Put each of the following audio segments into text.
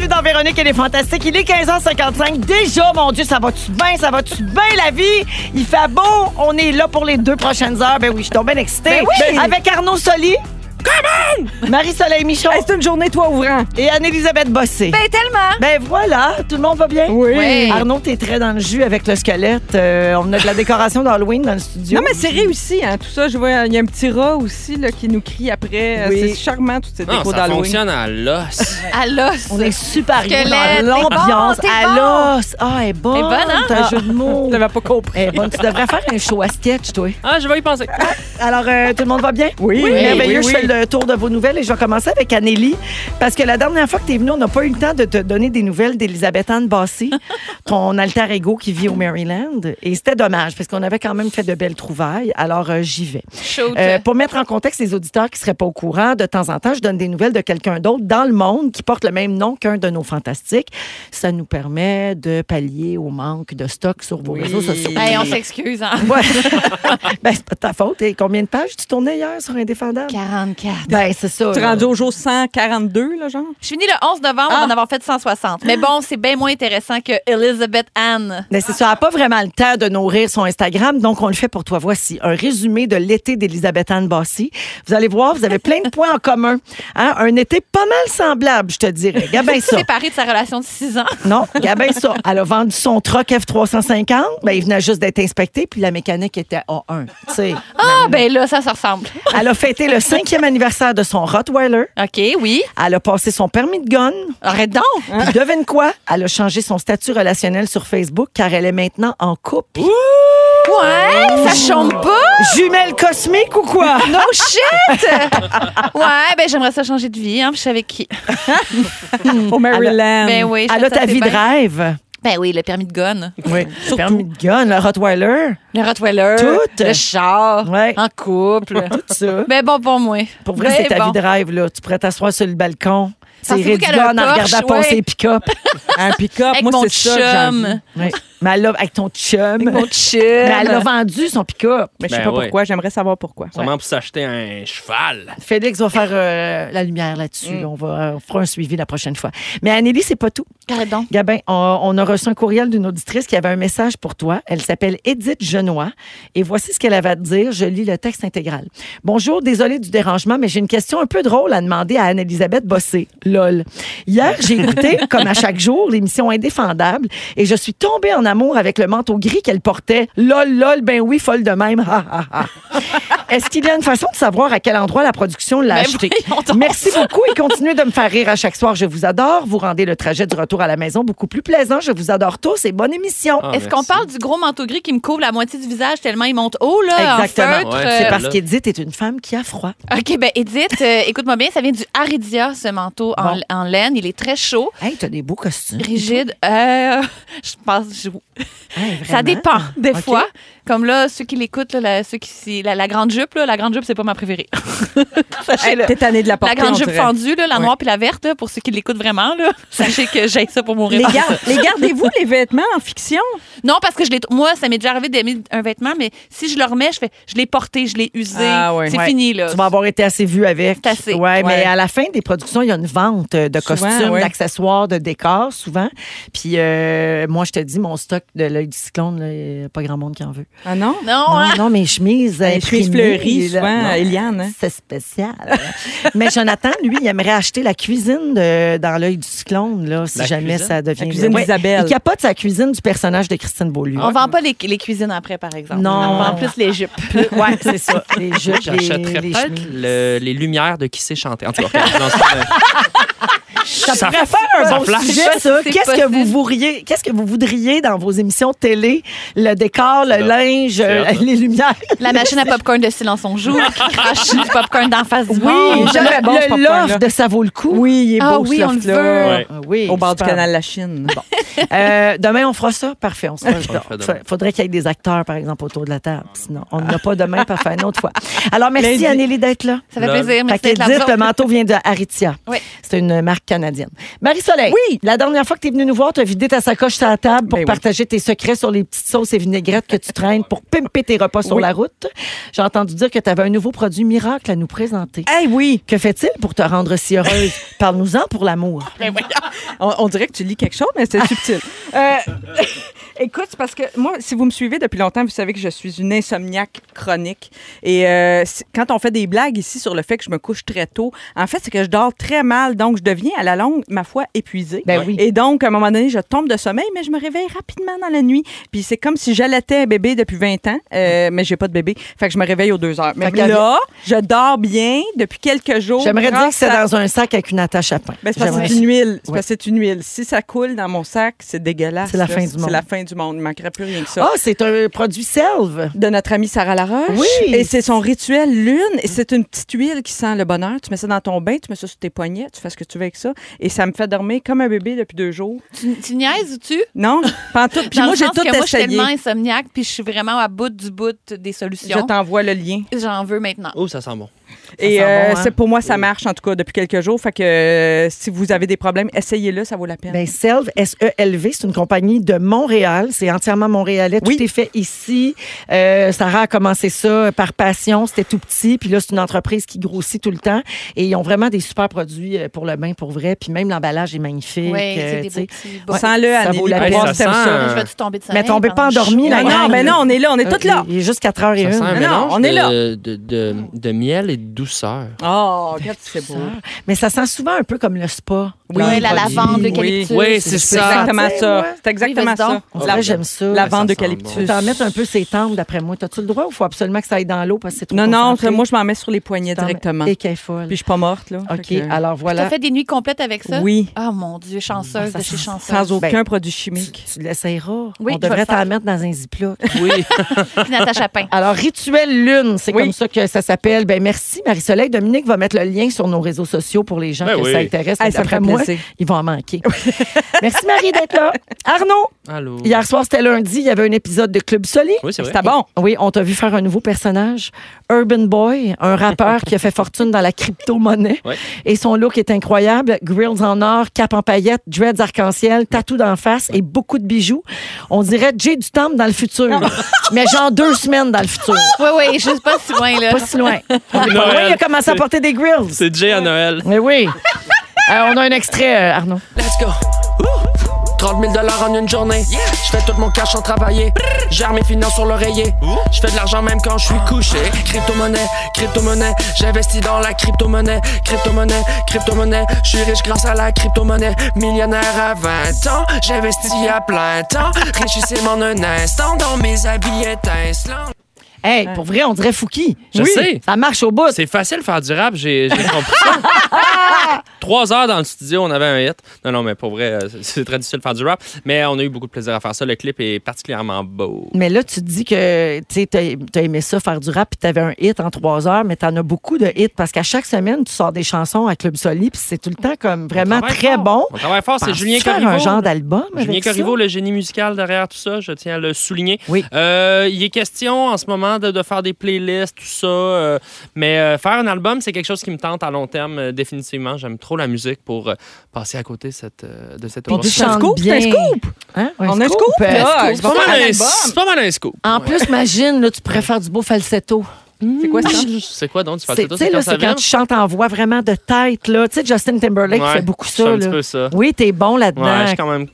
Bienvenue dans Véronique et les Fantastiques. Il est 15h55. Déjà, mon Dieu, ça va-tu bien, ça va-tu bien la vie? Il fait beau, on est là pour les deux prochaines heures. Ben oui, je suis donc bien excitée. Ben oui. Avec Arnaud Soli. Comment? Marie-Soleil Michon. Hey, c'est une journée toi ouvrant. Et Anne-Élisabeth Bossé. Ben tellement. Ben voilà, tout le monde va bien? Oui. Oui. Arnaud, t'es très dans le jus avec le squelette. Euh, on a de la décoration d'Halloween dans le studio. Non, mais c'est réussi, hein, tout ça. Je vois, il y a un petit rat aussi là, qui nous crie après. Euh, Oui. C'est charmant, toutes ces Non, décos ça d'Halloween. fonctionne à l'os. À l'os. On est super bien Squelette, dans t'es l'ambiance. bon, t'es à bon. l'os. Ah, elle est bonne. Elle est bonne, hein? T'as un jeu de mots. Je l'avais pas compris. Elle est bonne. Tu devrais faire un show à sketch, toi. Ah, je vais y penser. Alors, euh, tout le monde va bien? Oui, oui, merveilleux. oui, Je fais le tour de vos nouvelles et je vais commencer avec Anélie. Parce que la dernière fois que tu es venue, on n'a pas eu le temps de te donner des nouvelles d'Elisabeth Anne Bassé, ton alter ego qui vit au Maryland. Et c'était dommage parce qu'on avait quand même fait de belles trouvailles. Alors, euh, j'y vais. Euh, pour mettre en contexte les auditeurs qui ne seraient pas au courant, de temps en temps, je donne des nouvelles de quelqu'un d'autre dans le monde qui porte le même nom qu'un de nos fantastiques. Ça nous permet de pallier au manque de stock sur vos réseaux sociaux. Hey, on s'excuse, hein. Ouais. ben, c'est pas de ta faute. Et combien de pages tu tournais hier sur Indéfendable? 44. Ben, c'est ça. Tu es rendu au jour 142, là, genre? Je finis le 11 novembre, on va en avoir fait 160. Mais bon, c'est bien moins intéressant que Elizabeth Anne. Ben, c'est ça. Elle n'a pas vraiment le temps de nourrir son Instagram, donc on le fait pour toi. Voici un résumé de l'été d'Elisabeth Anne Bassy. Vous allez voir, vous avez plein de points en commun. Hein? Un été pas mal semblable, je te dirais. Gabin ça. Séparée de sa relation de 6 ans. Non, Gabin ça. Elle a vendu son truck F350. Ben, il venait juste d'être inspecté, puis la mécanique était A1. Tu sais. Ah, ben là, ça se ressemble. Elle a fêté le cinquième anniversaire de son Rottweiler. OK, oui. Elle a passé son permis de gun. Arrête donc. Puis devine quoi? Elle a changé son statut relationnel sur Facebook car elle est maintenant en couple. Ouais, ça chombe pas? Jumelle cosmique ou quoi? No shit! Ouais, ben j'aimerais ça changer de vie, hein. puis Je sais avec qui. Au Maryland. Ben oui. je Elle a ta vie de rêve. Ben oui, le permis de gun. Oui. Le permis de gun, le Rottweiler, Le Rottweiler. Tout. Le char. Ouais. En couple. tout ça. ben bon pour moi. Pour vrai, Ben c'est ta bon. vie de rêve, là. Tu pourrais t'asseoir sur le balcon, a gun un en regardant passer Ouais. les pick-up. Un pick-up, moi, c'est ça. que. Oui. Mais elle l'a avec ton chum. Mon chum. Mais elle l'a vendu, son pick-up. Mais je sais Ben pas ouais. pourquoi. J'aimerais savoir pourquoi. Sûrement pour s'acheter un cheval. Félix va faire euh, la lumière là-dessus. Mm. On, va, euh, on fera un suivi la prochaine fois. Mais Anneli, c'est pas tout. Arrête donc? Gabin, on, on a reçu un courriel d'une auditrice qui avait un message pour toi. Elle s'appelle Edith Genois. Et voici ce qu'elle avait à te dire. Je lis le texte intégral. Bonjour, désolé du dérangement, mais j'ai une question un peu drôle à demander à Anne-Elisabeth Bossé. Lol. Hier, j'ai écouté, comme à chaque jour, l'émission Indéfendable et je suis tombée en avec le manteau gris qu'elle portait. Lol, lol, ben oui, folle de même. Est-ce qu'il y a une façon de savoir à quel endroit la production l'a Ben acheté? Merci beaucoup et continuez de me faire rire à chaque soir. Je vous adore. Vous rendez le trajet du retour à la maison beaucoup plus plaisant. Je vous adore tous et bonne émission. Ah, Est-ce qu'on parle du gros manteau gris qui me couvre la moitié du visage tellement il monte haut, là, Exactement. euh, C'est parce qu'Edith est une femme qui a froid. OK, ben Edith, euh, écoute-moi bien, ça vient du Aridia, ce manteau en, Bon. en laine. Il est très chaud, Hey, t'as des beaux costumes. rigide. Euh, je pense... je- Hey, ça dépend, des fois. Comme là, ceux qui l'écoutent, là, ceux qui, la, la grande jupe, là, la grande jupe, c'est pas ma préférée. Sachez-le. T'es de la porter, La grande on jupe dirait. fendue, là, la Ouais. noire puis la verte, là, pour ceux qui l'écoutent vraiment, là, sachez que j'ai ça pour mourir. Les, gar- les gardez-vous, les vêtements en fiction? Non, parce que je l'ai. Moi, ça m'est déjà arrivé d'aimer un vêtement, mais si je le remets, je fais. Je l'ai porté, je l'ai usé. Ah ouais. c'est Ouais. fini, là. Tu vas avoir été assez vu avec. C'est assez. Ouais, mais Ouais. à la fin des productions, il y a une vente de Souvent, costumes, ouais. d'accessoires, de décors, souvent. Puis euh, moi, je te dis, mon stock de l'œil du cyclone, là, il y a pas grand monde qui en veut. Ah non? Non, Non, hein? non, mes chemises. Les chemises imprimées, fleuries, là, souvent, non. Eliane. hein? C'est spécial. Mais Jonathan, lui, il aimerait acheter la cuisine de- dans l'œil du cyclone, là, si La jamais cuisine? ça devient. La cuisine Ouais. d'Isabelle. Il capote sa cuisine du personnage de Christine Beaulieu. On vend pas les, les cuisines après, par exemple. Non. On vend plus les jupes. Ouais, c'est ça. Les jupes, les, J'achèterais les peut-être le- les lumières de qui sait chanter. En tout cas, Ça, Ça pourrait faire un bon flash. sujet, ça. Qu'est-ce que vous voudriez, qu'est-ce que vous voudriez dans vos émissions de télé? Le décor, le linge, euh, les lumières? La machine à popcorn de Silence on joue, qui crache du popcorn d'en face du Oui, monde. j'aimerais bon, le loft de ça vaut le coup. Oui, il est Ah beau, oui, ce on veut. Ouais. Ah oui, Au bord du canal La Chine. Euh, demain, on fera ça? Parfait. On se demain. faudrait qu'il y ait des acteurs, par exemple, autour de la table. Sinon, on n'a pas demain. Parfait. Une autre fois. Alors, merci. Anneli, d'être là. Ça fait plaisir. Merci d'être là. le manteau vient de Aritzia. Oui. C'est une marque canadienne. Marie-Soleil. Oui. La dernière fois que tu es venue nous voir, tu as vidé ta sacoche sur la table pour Ben oui. partager tes secrets sur les petites sauces et vinaigrettes que tu traînes pour pimper tes repas sur la route. J'ai entendu dire que tu avais un nouveau produit miracle à nous présenter. Hey, oui! Que fait-il pour te rendre si heureuse? Parle-nous-en pour l'amour. On, on dirait que tu lis quelque chose, mais c'est subtil. Euh, écoute, c'est parce que moi, si vous me suivez depuis longtemps, vous savez que je suis une insomniaque chronique. Et euh, quand on fait des blagues ici sur le fait que je me couche très tôt, en fait, c'est que je dors très mal. Donc, je deviens à la longue, ma foi, épuisée. Ben oui. Et donc, à un moment donné, je tombe de sommeil, mais je me réveille rapidement dans la nuit. Puis c'est comme si j'allaitais un bébé depuis 20 ans, euh, mais j'ai pas de bébé. Fait que je me réveille aux deux heures. Mais Fait là, je dors bien depuis quelques jours. J'aimerais dire que c'est dans un sac avec une attache à pain. ben, c'est parce que J'aimerais- c'est une huile. C'est Ouais. parce que c'est une huile. Si ça coule dans mon sac, c'est dégueulasse. C'est la là. fin du monde. C'est la fin du monde. Il manquerait plus rien que ça. Ah, c'est un produit selve. De notre amie Sarah Laroche. Oui. Et c'est son rituel lune. Et c'est une petite huile qui sent le bonheur. Tu mets ça dans ton bain, tu mets ça sur tes poignets, tu fais ce que tu veux avec ça. Et ça me fait dormir comme un bébé depuis deux jours. Tu, tu niaises ou tu? Non, pas tout. Puis moi, j'ai tout que moi, je suis essayé. tellement insomniaque, puis je suis vraiment à bout du bout des Je solutions. t'envoie le lien. J'en veux maintenant. Oh, ça sent bon. Et sent euh, bon, hein? c'est pour moi, ça marche en tout cas depuis quelques jours. Fait que euh, si vous avez des problèmes, essayez-le, ça vaut la peine. Ben, Selve, S-E-L-V, c'est une compagnie de Montréal. C'est entièrement montréalais. Oui. Tout est fait ici. Euh, Sarah a commencé ça par passion. C'était tout petit. Puis là, c'est une entreprise qui grossit tout le temps. Et ils ont vraiment des super produits pour le bain, pour vrai. Puis même l'emballage est magnifique. Oui, euh, c'est des beaux. Sens-le, ça vaut la peine. Ça ça. euh, Je vais-tu tomber de sommeil? Mais tombez pas endormi, là. Non, mais non, on est là, on est toutes là. Il est juste 4 h et Ça sent un une. non, mélange on est là. de, de, de, de miel et douceur. Oh, regarde, c'est beau. Mais ça sent souvent un peu comme le spa. Oui, la lavande, Oui. l'eucalyptus. Oui, C'est c'est C'est ça. exactement ça. C'est exactement Oui, ça. On dirait, j'aime ça. La Ça vente sent d'eucalyptus. T'en mettre un peu ses tempes, d'après moi. T'as-tu le droit ou faut absolument que ça aille dans l'eau parce que c'est trop Non, non, moi, je m'en mets sur les poignets directement. Et qu'elle est folle. Puis je suis pas morte, là. OK, que- alors T'as voilà. fait des nuits complètes avec ça? Oui. Ah, mon Dieu, chanceuse Ah, ça de chez chanceuse. Sans aucun Ben, produit chimique. Tu l'essayeras. Oui, On devrait t'en mettre dans un ziploc. Oui. Puis Natacha Pain. Alors, Rituel Lune, c'est Oui. comme ça que ça s'appelle. Ben merci, Marie-Soleil. Dominique va mettre le lien sur nos réseaux sociaux pour les gens Ben que oui. ça intéresse. Hey, ça me D'après fait moi, plaisir. ils vont en manquer. merci, Marie, d'être là. Arnaud, Allô? hier soir, c'était lundi. Il y avait un épisode de Club Soli. Oui, c'est vrai. C'était bon. Oui, on t'a vu faire un nouveau personnage, Urban Boy, un rappeur qui a fait fortune dans la crypto-monnaie. Ouais. Et son look est incroyable. Grills en or, cap en paillettes, dreads arc-en-ciel, tatou d'en face et beaucoup de bijoux. On dirait Jay du Temple dans le futur. Mais genre deux semaines dans le futur. Oui, oui, juste pas si loin, là. Pas si loin. Noël. loin, il a commencé à porter des grills. C'est Jay à Noël. Mais oui. Euh, on a un extrait, euh, Arnaud. Let's go. Woo! 30 000 en une journée. Je fais tout mon cash sans travailler. Gère mes finances sur l'oreiller. Je fais de l'argent même quand je suis couché. Crypto-monnaie, crypto-monnaie. J'investis dans la crypto-monnaie. Crypto-monnaie, crypto-monnaie. Je suis riche grâce à la crypto-monnaie. Millionnaire à 20 ans. J'investis à plein temps. Richissime en un instant dans mes habits étincelants. Hey, pour vrai, on dirait Fouki. Je sais. Ça marche au bout. C'est facile de faire du rap, j'ai compris ça. Trois heures dans le studio, on avait un hit. Non, non, mais pour vrai, euh, c'est très difficile de faire du rap. Mais on a eu beaucoup de plaisir à faire ça. Le clip est particulièrement beau. Mais là, tu te dis que tu as aimé ça, faire du rap, puis tu avais un hit en trois heures, mais tu en as beaucoup de hits parce qu'à chaque semaine, tu sors des chansons à Club Soli, puis c'est tout le temps comme vraiment très fort. bon. On travaille fort, c'est Julien Corriveau. un genre d'album Julien Corriveau, le génie musical derrière tout ça, je tiens à le souligner. Oui. Euh, il est question en ce moment de, de faire des playlists, tout ça. euh, mais euh, faire un album, c'est quelque chose qui me tente à long terme, euh, définitivement. J'aime trop la musique pour euh, passer à côté cette, euh, de cette Puis tu chantes scoop, c'est un bien. scoop. Hein? Un On a un scoop, scoop? C'est C'est pas, mal un pas mal scoop. En Ouais. plus, imagine, là, tu pourrais faire du beau falsetto. C'est quoi ça? C'est quoi donc? Tu fais C'est c'est quand tu chantes en voix vraiment de tête. Là. Tu sais, Justin Timberlake Ouais, fait beaucoup ça. un petit là. peu ça. Oui, t'es bon là-dedans. quand même.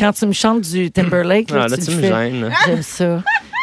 Quand tu me chantes du Timberlake, là, Ah, là, tu, me fais. gênes. J'aime ça.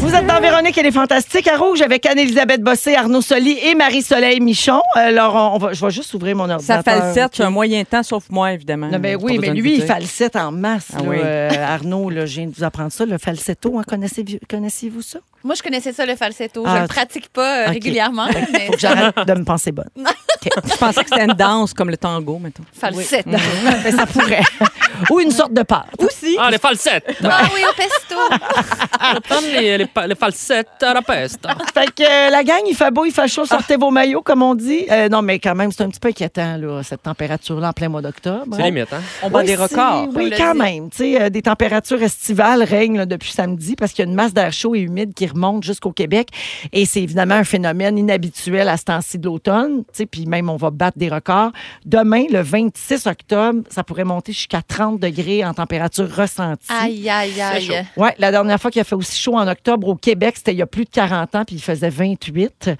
Vous êtes dans Véronique et les Fantastiques à Rouge avec Anne-Elisabeth Bossé, Arnaud Soli et Marie-Soleil Michon. Alors, on on va, je vais juste ouvrir mon Ça ordinateur. falsette sur un moyen temps, sauf moi, évidemment. Non, ben Pas oui, mais lui, il falsette en masse. Ah là. oui. Euh, Arnaud, là, je viens de vous apprendre ça, le falsetto. Hein, connaissez-vous, ça? Moi, je connaissais ça, le falsetto. Ah, je le pratique pas euh, régulièrement. mais Faut que j'arrête de me penser bonne. Je pensais que c'était une danse comme le tango, mettons. falsette. Mais ça pourrait. Ou une sorte de pâte. Aussi. Ah, les falsettes! Ah oui, au pesto. Les, les, pa- les falsettes à la peste. Fait que euh, la gang, il fait beau, il fait chaud, sortez vos maillots, comme on dit. Euh, non, mais quand même, c'est un petit peu inquiétant, là, cette température-là en plein mois d'octobre. C'est limite, hein? On bat Oui, des records. Oui, quand même. Tu sais, euh, des températures estivales règnent là, depuis samedi parce qu'il y a une masse d'air chaud et humide qui remonte jusqu'au Québec. Et c'est évidemment un phénomène inhabituel à ce temps-ci de l'automne. Tu sais, Puis même, on va battre des records. Demain, le 26 octobre, ça pourrait monter jusqu'à 30 degrés en température ressentie. Aïe, aïe, aïe. Ouais, la dernière fois qu'il a fait aussi chaud en octobre au Québec, c'était il y a plus de 40 ans, puis il faisait 28.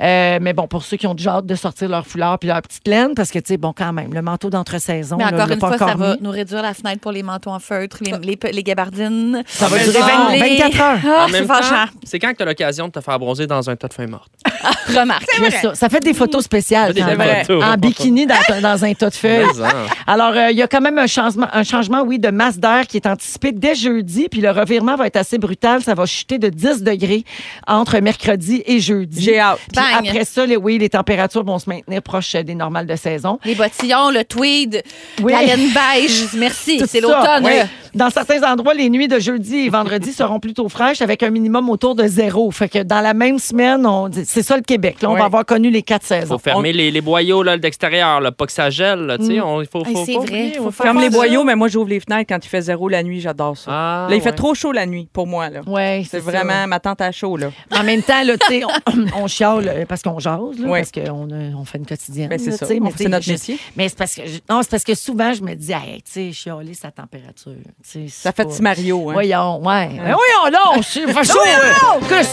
Euh, mais bon, pour ceux qui ont déjà hâte de sortir leur foulard puis leur petite laine, parce que, tu sais, bon, quand même, le manteau d'entre-saison, Mais là, encore l'a une pas fois, ça encore va mis. nous réduire la fenêtre pour les manteaux en feutre, les, les, les gabardines. Ça va durer non. 20 Les- 24 heures. Ah, c'est quand que tu as l'occasion de te faire bronzer dans un tas de feuilles mortes? Remarque. Ça. Ça fait des photos spéciales. Des même. photos. En bikini dans, dans un tas de feuilles. Hein. Alors, euh, il y a quand même un changement, un changement, oui, de masse d'air qui est anticipé dès jeudi. Puis le revirement va être assez brutal. Ça va chuter de 10 degrés entre mercredi et jeudi. J'ai hâte. Puis Bang. après ça, les, oui, les températures vont se maintenir proches euh, des normales de saison. Les bottillons, le tweed, Oui. la laine beige. Merci, c'est l'automne. oui. Dans certains endroits, les nuits de jeudi et vendredi seront plutôt fraîches avec un minimum autour de zéro. Fait que dans la même semaine, on, c'est ça le Québec. Là, on Oui. va avoir connu les quatre faut saisons. fermer les, les boyaux là, d'extérieur, là, pas que ça gèle. là, tu sais, on- Il faut, faut, vrai, faut Ferme les boyaux, mais moi, j'ouvre les fenêtres quand il fait zéro la nuit. J'adore ça. Ah, là, il fait trop chaud la nuit, pour moi. là. Ouais, C'est ça. vraiment ma tante à chaud. Là. En même temps, là, on, on chiale euh, parce qu'on jase, là, parce qu'on a- on fait une quotidienne. Ben, c'est là, ça. c'est notre métier. Mais c'est parce que non, c'est parce que souvent je me dis, hey, tu sais, chialer sa température. Ça fait petit Mario. Hein? Voyons, ouais. Ben, voyons donc, c'est fait chaud. Chris.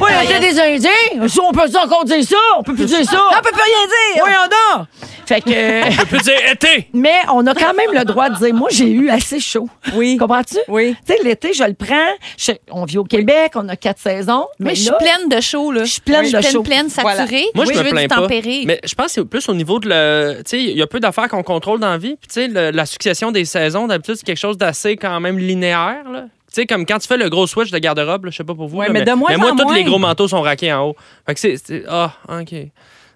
Oui, on était des Indiens. Si on peut encore dire ça, on peut plus dire ça. On peut plus rien dire. Voyons donc. Fait que. Je peux dire été! Mais on a quand même le droit de dire, moi, j'ai eu assez chaud. Oui. Comprends-tu? Oui. Tu sais, l'été, je le prends. Je- on vit au Québec, on a quatre saisons. Mais Mais je suis pleine de chaud, là. Je suis pleine Je de chaud. pleine, pleine, saturée. Moi, je me veux plains du pas. tempéré. Mais je pense que c'est plus au niveau de le. Tu sais, il y a peu d'affaires qu'on contrôle dans la vie. Puis, tu sais, la succession des saisons, d'habitude, c'est quelque chose d'assez quand même linéaire. Là. Tu sais, comme quand tu fais le gros switch de garde-robe, je sais pas pour vous. Ouais, là, mais de moins mais moi, en tous moins. les gros manteaux sont raqués en haut. Fait que c'est. Ah, OK.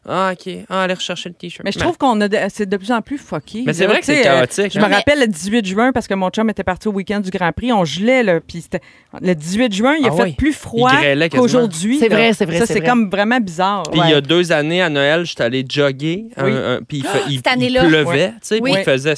Ah, OK. Ah, allez rechercher le T-shirt. Mais je trouve qu'on a de- c'est de plus en plus fucké. Mais c'est vrai que c'est euh, chaotique, je hein. me rappelle le 18 juin parce que mon chum était parti au week-end du Grand Prix. On gelait, là. Puis c'était- le 18 juin, il a Ah fait oui. plus froid qu'aujourd'hui. C'est vrai, c'est vrai, Ça, c'est c'est vrai. comme vraiment bizarre. Puis il y a deux années, à Noël, j'étais allé jogger. un- Oui. un- puis il, année-là. pleuvait. Ouais. tu sais, Oui. puis il faisait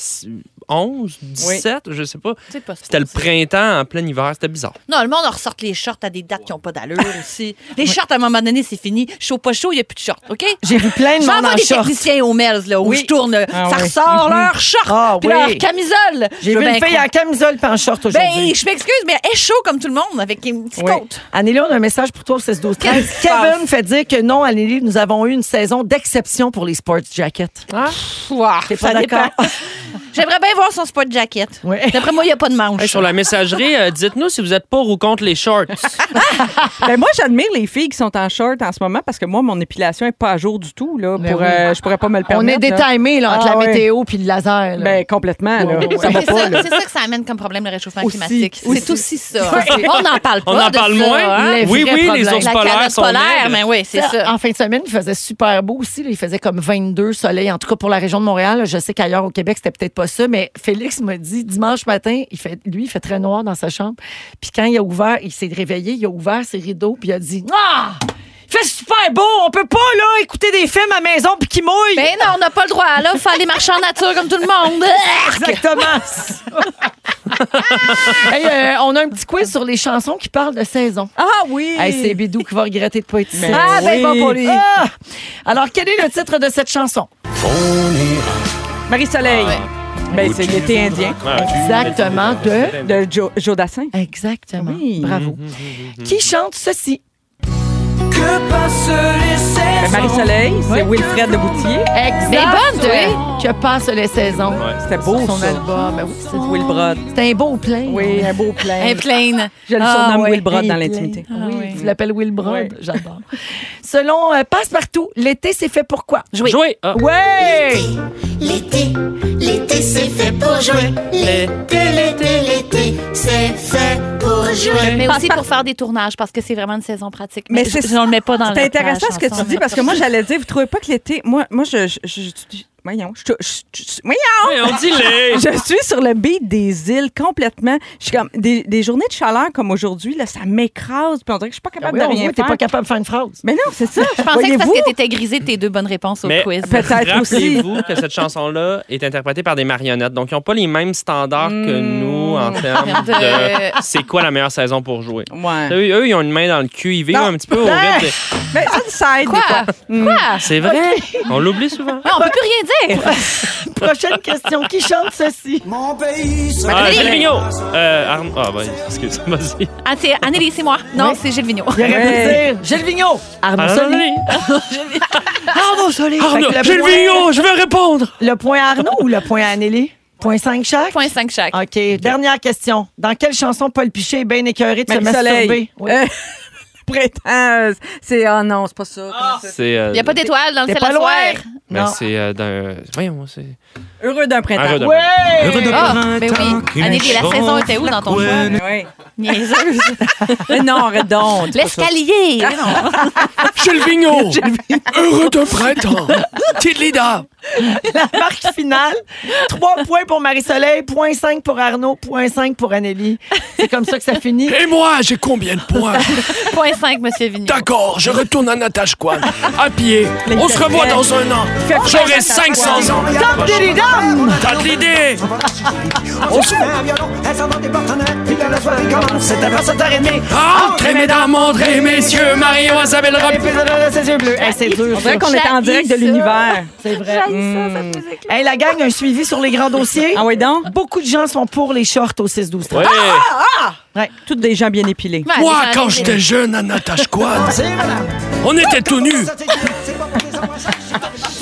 11, 17, je sais pas. C'était le printemps en plein hiver. C'était bizarre. Non, le monde en ressort les shorts à des dates qui n'ont pas d'allure aussi. Les shorts, à un moment donné, c'est fini. Chaud, pas chaud, il n'y a plus de shorts, OK? j'ai vu plein de monde en des short. techniciens au Melz, là, où Oui. je tourne. Ah ça oui. ressort leur short, Ah puis oui. leur camisole. J'ai vu veux une fille en camisole puis en short aujourd'hui. Ben, je m'excuse, mais elle est chaud comme tout le monde, avec une petite Oui. côte. Anneli, on a un message pour toi au 16 12 13 Qu'est-ce qui se Kevin fait dire que non, Anneli, nous avons eu une saison d'exception pour les sports jackets. Ouah, T'es pas d'accord? J'aimerais bien voir son sport jacket. D'après moi, il n'y a pas de manche. Hey, sur la messagerie, euh, dites-nous si vous êtes pour ou contre les shorts. Ben, moi, j'admire les filles qui sont en short en ce moment parce que moi, mon épilation n'est pas à jour du tout. Là, Ben pour, oui. euh, je pourrais pas me le On permettre. est là. détimé là, entre Ah la ouais. météo puis le laser. là. Ben, complètement. Ouais, Ça C'est ça, que ça amène comme problème, le réchauffement Aussi, climatique. C'est aussi ça. On n'en parle pas. On en de parle ça, moins. hein. Oui, oui, les ours La polaires sont polaire, mais oui, c'est Ça, ça. En fin de semaine, il faisait super beau aussi. Il faisait comme 22 soleil. En tout cas, pour la région de Montréal. Je sais qu'ailleurs au Québec, c'était peut-être pas ça. Mais Félix m'a dit dimanche matin, il fait, lui, il fait très noir dans sa chambre. Puis quand il a ouvert, il s'est réveillé, il a ouvert ses rideaux, puis il a dit Ah! Il fait super beau! On peut pas, là, écouter des films à la maison puis qu'il mouille! Ben non, on n'a pas le droit. Là, faut aller marcher en nature comme tout le monde. Exactement! Hey, euh, on a un petit quiz sur les chansons qui parlent de saison. Ah oui! Hey, c'est Bidou qui va regretter de pas être ici. Ah, ben oui. pas pour lui. Ah! Alors, quel est le titre de cette chanson? Marie-Soleil. Ouais. Ben, c'est l'été indien Exactement de... de Jo- Joe Dassin. Exactement. Oui. Bravo. Qui chante ceci? Marie-Soleil, c'est Wilfred de Boutier. Exact. Ben, bonne, toi. Que passent les saisons. C'était beau, Son ça. album. Ben oui, c'est Will Brod. C'est un beau plein. Oui, un beau plein. Un plein. Je le Ah, surnomme ouais. Will Brod dans l'intimité. Ah, oui, oui. tu l'appelles Will Brod. Ouais. J'adore. Selon euh, Passe-Partout, l'été, c'est fait pour quoi? Jouer. Jouer. Ah. Ouais! L'été, l'été c'est fait pour jouer. L'été, l'été, l'été, c'est fait pour jouer. Mais aussi pour faire des tournages parce que c'est vraiment une saison pratique. Mais Mais, c'est- je, on le met pas dans C'est intéressant ce que tu dis parce que moi, j'allais dire, vous trouvez pas que l'été. Moi, moi je. je, je- je- voyons. Je, je- je- voyons! Oui, on dit les. Je suis sur le beat des îles complètement. Je suis comme. Des, des journées de chaleur comme aujourd'hui, là, ça m'écrase. Puis on dirait que je suis pas Ah capable oui, de rien t'es faire. pas capable de faire une phrase. Mais non, c'est ça. Je pensais que c'est parce que t'étais grisé de tes deux bonnes réponses au Mais quiz. Peut-être aussi. Rappelez-vous que cette chanson-là est interprétée par des marionnettes. Donc, ils n'ont pas les mêmes standards que nous en termes. De- de c'est quoi la meilleure saison pour jouer. Ouais. Eux, eux, ils ont une main dans le cul. Ils vivent Non. un petit peu au rythme. des- Mais ça, ça aide des Quoi? fois. Quoi? C'est vrai? On l'oublie souvent. Ah, on peut plus rien dire. Prochaine question. Qui chante ceci? Mon pays se Ah. Gilles Vigneault. Euh, Arn- Ah, ben, excuse, vas-y. Ah, c'est Anneli, c'est moi. Non, Oui. c'est Gilles Vigneault. Il aurait pu dire Gilles Vigneault. Arnaud Arnaud. Soli. Arnaud Soli. Fait Arnaud, que le Gilles point- Vigneault, je veux répondre. Le point à Arnaud ou le point à Anneli? Point 5 chaque? Point 5 chaque. OK. Dernière question. Dans quelle chanson Paul Pichet est bien écœuré de se masturber? Marie-Soleil. Oui. Euh, Euh, C'est. Oh non, c'est pas ça. Euh, Il n'y a pas d'étoile dans le ciel pas loin. soir? ben, Non. c'est euh, d'un. Voyons, c'est. Heureux d'un printemps. Heureux d'un- Ouais! Ah, ben oui. La saison était où dans ton choix? Oui. Niaiseuse. Non, arrête donc. L'escalier. Non. Gilles Vigneault. Heureux de printemps. Tidlida. La marque finale. 3 points pour Marie-Soleil, point 5 pour Arnaud, point 5 pour Anneli. C'est comme ça que ça finit. Et moi, j'ai combien de points? Point 5, Monsieur Vigneault. D'accord, je retourne à Natashquan. À pied. On se revoit dans un an. J'aurai 500 ans. Dam-didi-dam! T'as de l'idée On se fait un violon, elle s'en va des partenaires, puis la soirée commence. C'est à 27h30. Entrez, mesdames, entrez, messieurs, Marion, Isabelle Et Rob. là, là, ses yeux bleus. Hey, c'est dur, On dirait ça. qu'on est en direct de ça. l'univers. C'est vrai. J'haïs ça, cette musique-là. Hey, la gang, un suivi sur les grands dossiers. Ah oui, donc? Beaucoup de gens sont pour les shorts au 6-12 Ouais. Toutes des gens bien épilés. Ouais, Moi, quand j'étais jeune à C'est madame. on était tout nus.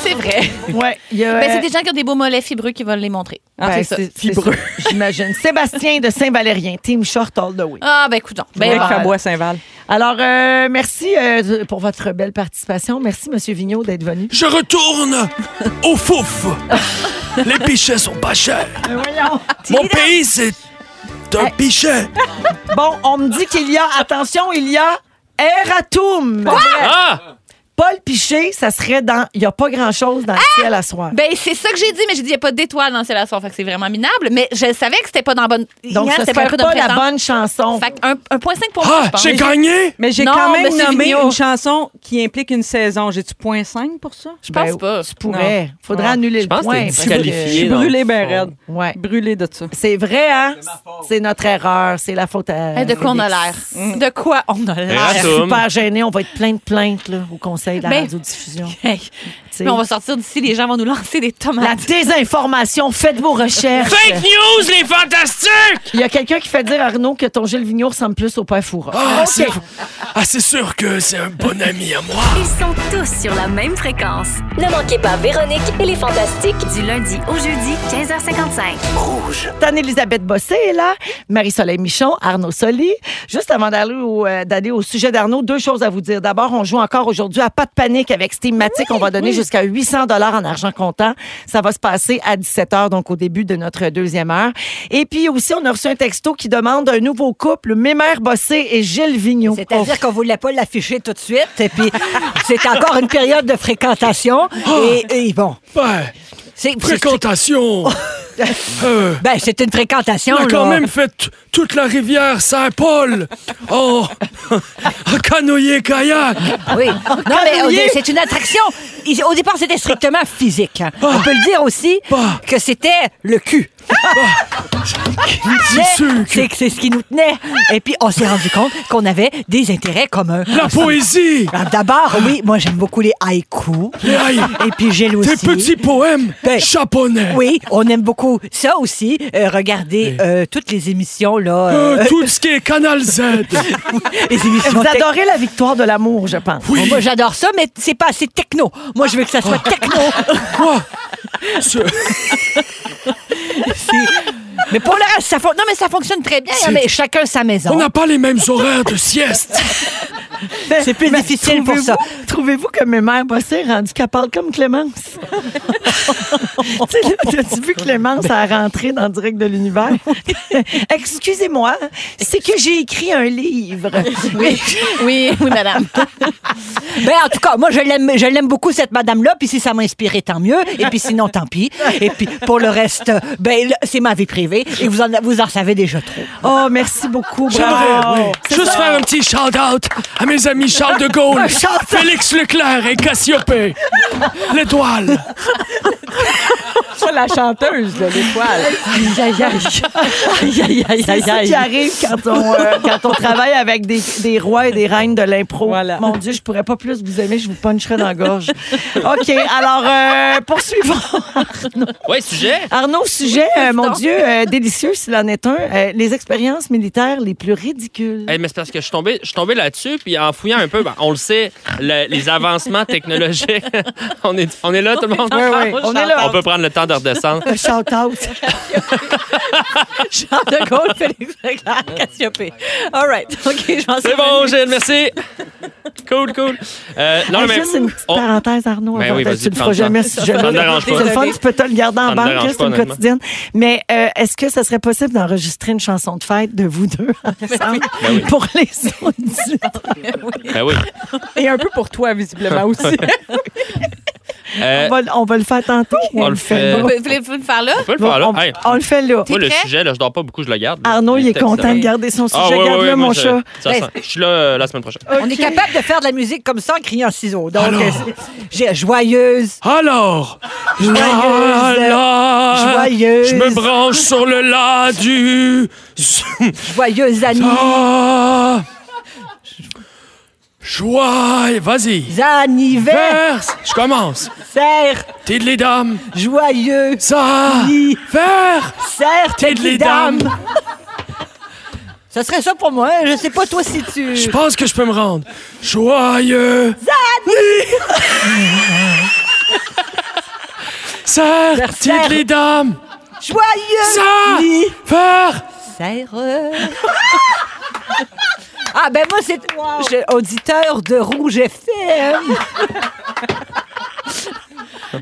C'est vrai. Ouais, il y a, Ben, euh, c'est des gens qui ont des beaux mollets fibreux qui veulent les montrer. Ah, ben, c'est ça. c'est- Fibreux. ça, J'imagine. Sébastien de Saint-Valérien, Team Short All the Way. Ah, ben écoute, donc. Ben, Avec voilà. Fabois Saint-Val. Alors, euh, merci euh, pour votre belle participation. Merci, M. Vigneault, d'être venu. Je retourne au fouf. Les pichets sont pas chers. voyons. Mon pays, c'est un pichet. Bon, on me dit qu'il y a, attention, il y a Eratum. Ah! Paul Piché, ça serait dans. Il n'y a pas grand-chose dans le ciel à soir. Ben, c'est ça que j'ai dit, mais j'ai dit, il n'y a pas d'étoile dans le ciel à soir. Fait que c'est vraiment minable. Mais je savais que c'était pas dans la bonne. Donc, Hier, ce c'était serait heureux pas, la bonne chanson. Fait que un, un point 5 pour moi, Ah, je pense. j'ai gagné? Mais j'ai Non, quand même Monsieur nommé Vigneault. une chanson qui implique une saison. J'ai-tu point 5 pour ça? Je pense Ben, pas. Tu pourrais. Faudrait annuler Je pense le que point. t'es parce que- disqualifié. Je suis dans le brûlé ben fond. raide. Ouais. Brûlé de ça. C'est vrai, hein? C'est notre erreur. C'est la faute à. Hey, de quoi on a l'air? De quoi on a Ah, l'air? super gênée. On va être plein de plaintes là, au conseil de la Ben, radiodiffusion. Mais on va sortir d'ici, les gens vont nous lancer des La tomates. désinformation, faites vos recherches. Fake news, les fantastiques! Il y a quelqu'un qui fait dire à Arnaud que ton Gilles Vigneault ressemble plus au père Foura. Ah, c'est ah, c'est sûr que c'est un bon ami à moi. Ils sont tous sur la même fréquence. Ne manquez pas Véronique et les Fantastiques. Du lundi au jeudi, 15h55. Anne-Elisabeth Bossé est là, Marie-Soleil Michon, Arnaud Soli. Juste avant d'aller au, euh, d'aller au sujet d'Arnaud, deux choses à vous dire. D'abord, on joue encore aujourd'hui à Pas de panique avec Steamatic. on va donner jusqu'à 800 dollars en argent comptant. Ça va se passer à 17 h, donc au début de notre deuxième heure. Et puis aussi, on a reçu un texto qui demande un nouveau couple, Mémère Bossé et Gilles Vigneault. C'est-à-dire qu'on voulait pas l'afficher tout de suite. Et puis, c'est encore une période de fréquentation. Et, et bon, Ouais, c'est c'est- fréquentation. Euh, ben, c'est une fréquentation. on a quand là. même fait toute la rivière Saint-Paul en, en canoë-kayak. Oui. Non, mais au dé- c'est une attraction. Au départ, c'était strictement physique. hein. On peut le dire aussi Bah. que c'était le cul. Mais sucre. c'est que c'est ce qui nous tenait. Et puis, on s'est rendu compte qu'on avait des intérêts communs. La poésie. Ah, D'abord, oui, moi, j'aime beaucoup les haïkus. Les haï- Et puis, j'ai Tes aussi... petits poèmes Ben, japonais. Oui, on aime beaucoup ça aussi. Euh, regardez euh, toutes les émissions, là. Euh, euh, tout ce qui est Canal Z. les émissions Vous adorez la victoire de l'amour, je pense. Oui. Bon, moi, j'adore ça, mais c'est pas assez techno. Moi, je veux que ça soit techno. Moi, ce- mais pour le reste, ça, fon- non, mais ça fonctionne très bien. hein, mais chacun sa maison. on n'a pas les mêmes horaires de sieste. C'est plus Mais difficile pour ça. Trouvez-vous que mes mères bossées rendu qu'elle parle comme Clémence? tu sais, là, t'as-tu vu Clémence à rentrer dans Direct de l'Univers? Excusez-moi, c'est que j'ai écrit un livre. Oui, oui, oui, madame. Ben, en tout cas, moi, je l'aime, je l'aime beaucoup, cette madame-là. Puis si ça m'a inspiré, tant mieux. Et puis sinon, tant pis. Et puis pour le reste, ben, c'est ma vie privée. Et vous en, vous en savez déjà trop. Oh, merci beaucoup. J'aimerais Bravo. oui, juste faire un petit shout-out à mes amis Charles de Gaulle, Félix Leclerc et Cassiopée. L'étoile. Pas la chanteuse, là, l'étoile. Aïe, aïe, aïe. Aïe, aïe, aïe, C'est ça qui arrive quand on, euh, quand on travaille avec des, des rois et des reines de l'impro. Voilà. Mon Dieu, je pourrais pas plus vous aimer, je vous puncherais dans la gorge. OK, alors, euh, poursuivons. Ouais, sujet. Arnaud, sujet, euh, mon Dieu, euh, délicieux s'il en est un, euh, les expériences militaires les plus ridicules. Eh, mais c'est parce que je suis tombé, je suis tombé là-dessus, puis en fouillant un peu, ben, on le sait, le- les avancements technologiques. on, est, on est là, tout le monde? Oui, oui, on est là. On peut prendre le temps de redescendre. Un shout-out. Charles de Gaulle, Félix Leclerc, Cassiopée. All right. OK, je m'en C'est bon, Gilles, merci. Cool, cool. Euh, non, Ah, mais. juste une petite on- parenthèse, Arnaud. Ben avant oui, vas-y, tu le feras jamais si je Ça me dérange pas. C'est le fun, tu peux te le garder en me banque, dérange là, c'est pas, une honnêtement. quotidienne. Mais euh, est-ce que ça serait possible d'enregistrer une chanson de fête de vous deux ensemble Ben oui. pour les auditeurs? Ben oui. Et un peu pour toi, visiblement aussi. Euh, On va, on va le faire tantôt. on le fait. là? Vous voulez-vous le faire là? on peut le faire là. On, Hey, on le fait là. moi, le sujet, là, je dors pas beaucoup, je le garde. là. Arnaud, il est content de garder son sujet. Ah, ouais, ouais, Garde-le, ouais, mon moi, chat. ça- ça sent. Je suis là euh, la semaine prochaine. On est capable de faire de la musique comme ça en criant ciseaux. Donc, Alors? euh, j'ai joyeuse. Alors, Joyeuse. là, Joyeuse. je me branche sur le la du. Joyeuse Ah, Joie, vas-y. anniversaire. Je commence. T'es de les dames. Joyeux. Ça, faire. Certes, T'es de les dames. Ça serait ça pour moi. Je sais pas toi si tu. Je pense que je peux me rendre. Joyeux. Serre, t'es de les dames. Joyeux. Ça, faire. Serre. ah ben moi c'est je- auditeur de Rouge FM.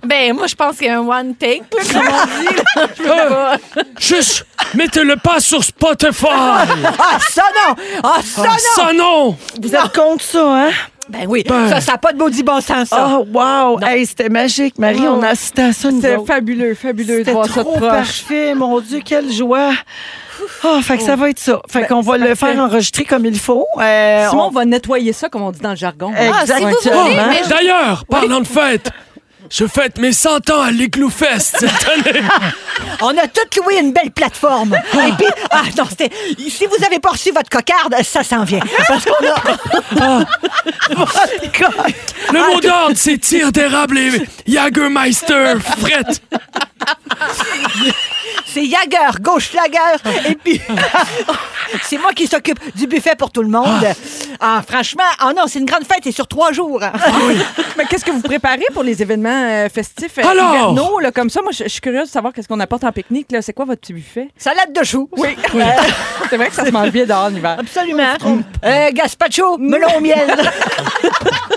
Ben, moi, je pense qu'il y a un one take, là, comme on dit. là. Je peux pas. Juste, mettez-le pas sur Spotify. Ah ça non. Ah ça Ah, non. ça non. Vous êtes contre ça, hein? Ben oui. Ben. Ça ça a pas de maudit bon sens ça. Oh, wow! Hey, c'était magique, Marie. On a assisté à ça, nous C'était autres. fabuleux, fabuleux de C'était voir ça de trop proche. parfait, mon Dieu, quelle joie! Oh, fait que ça va être ça. Fait Ben, qu'on va le parfait. faire enregistrer comme il faut. Euh, Simon on- va nettoyer ça, comme on dit dans le jargon. Ah, si vous Exactement. voulez, mais je- D'ailleurs, parlant de fête, je fête mes 100 ans à l'Igloo Fest cette année. On a tout loué une belle plateforme. Et puis ah non, c'était si vous avez pas reçu votre cocarde, ça s'en vient. Parce qu'on a Le mot d'ordre, c'est tir d'érable et Jagermeister, frette. c'est Jagger, gauche Lager et puis c'est moi qui s'occupe du buffet pour tout le monde. Ah, franchement, ah non, c'est une grande fête, c'est sur trois jours. Mais qu'est-ce que vous préparez pour les événements euh, festifs euh, Alors? hivernaux, là, comme ça? Moi, je je suis curieuse de savoir qu'est-ce qu'on apporte en pique-nique. là. C'est quoi votre petit buffet? Salade de choux. Oui. c'est vrai que ça se mange bien dehors l'hiver. Absolument. Euh, gazpacho, melon au miel.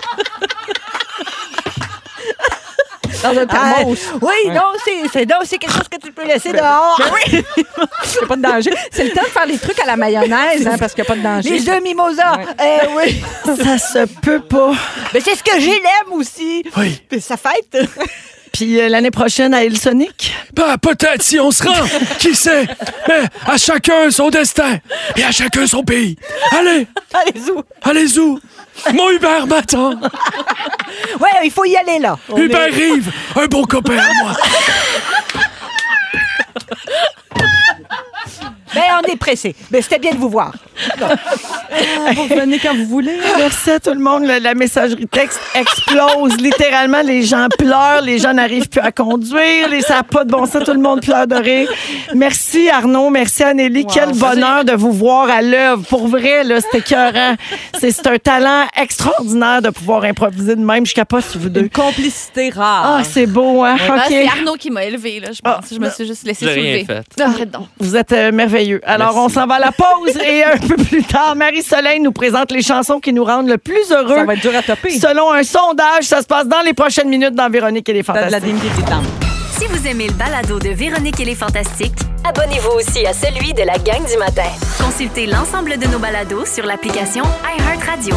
Dans un Ah, oui, non, c'est c'est non, c'est quelque chose que tu peux laisser dehors. Ben oui! Il n'y a pas de danger. C'est le temps de faire les trucs à la mayonnaise, hein, parce qu'il n'y a pas de danger. Les œufs mimosa. Eh oui. Ça se peut pas. Mais c'est ce que j'ai l'aime aussi. Oui. Puis ça fête. Puis euh, l'année prochaine à Hillsonic? Ben, peut-être si on se rend, qui sait? Mais à chacun son destin et à chacun son pays. Allez, Allez où allez où? Mon Hubert m'attend. Ouais, il faut y aller là. On Hubert est- Rive, un bon copain à moi. Ben, on est pressé. Mais c'était bien de vous voir. Vous venez quand vous voulez. Merci à tout le monde. La messagerie texte explose. Littéralement, les gens pleurent, les gens n'arrivent plus à conduire, les, ça n'a pas de bon sens, tout le monde pleure de rire. Merci Arnaud, merci Anneli. Quel bonheur de vous voir à l'œuvre. Pour vrai, là, c'était écœurant. C'est c'est un talent extraordinaire de pouvoir improviser de même. Je capote sur vous deux. Une complicité rare. Ah, c'est beau, hein? Ah, OK. c'est Arnaud qui m'a élevé, là, je pense. Ah, je me suis juste laissé soulever. fait. Vous êtes euh, merveilleux. Alors, Merci. on s'en va à la pause et un peu plus tard, Marie-Soleil nous présente les chansons qui nous rendent le plus heureux. Ça va être dur à topper. Selon un sondage, ça se passe dans les prochaines minutes dans Véronique et les T'as de la Fantastiques. Si vous aimez le balado de Véronique et les Fantastiques, Abonnez-vous aussi à celui de la gang du matin. consultez l'ensemble de nos balados sur l'application iHeartRadio.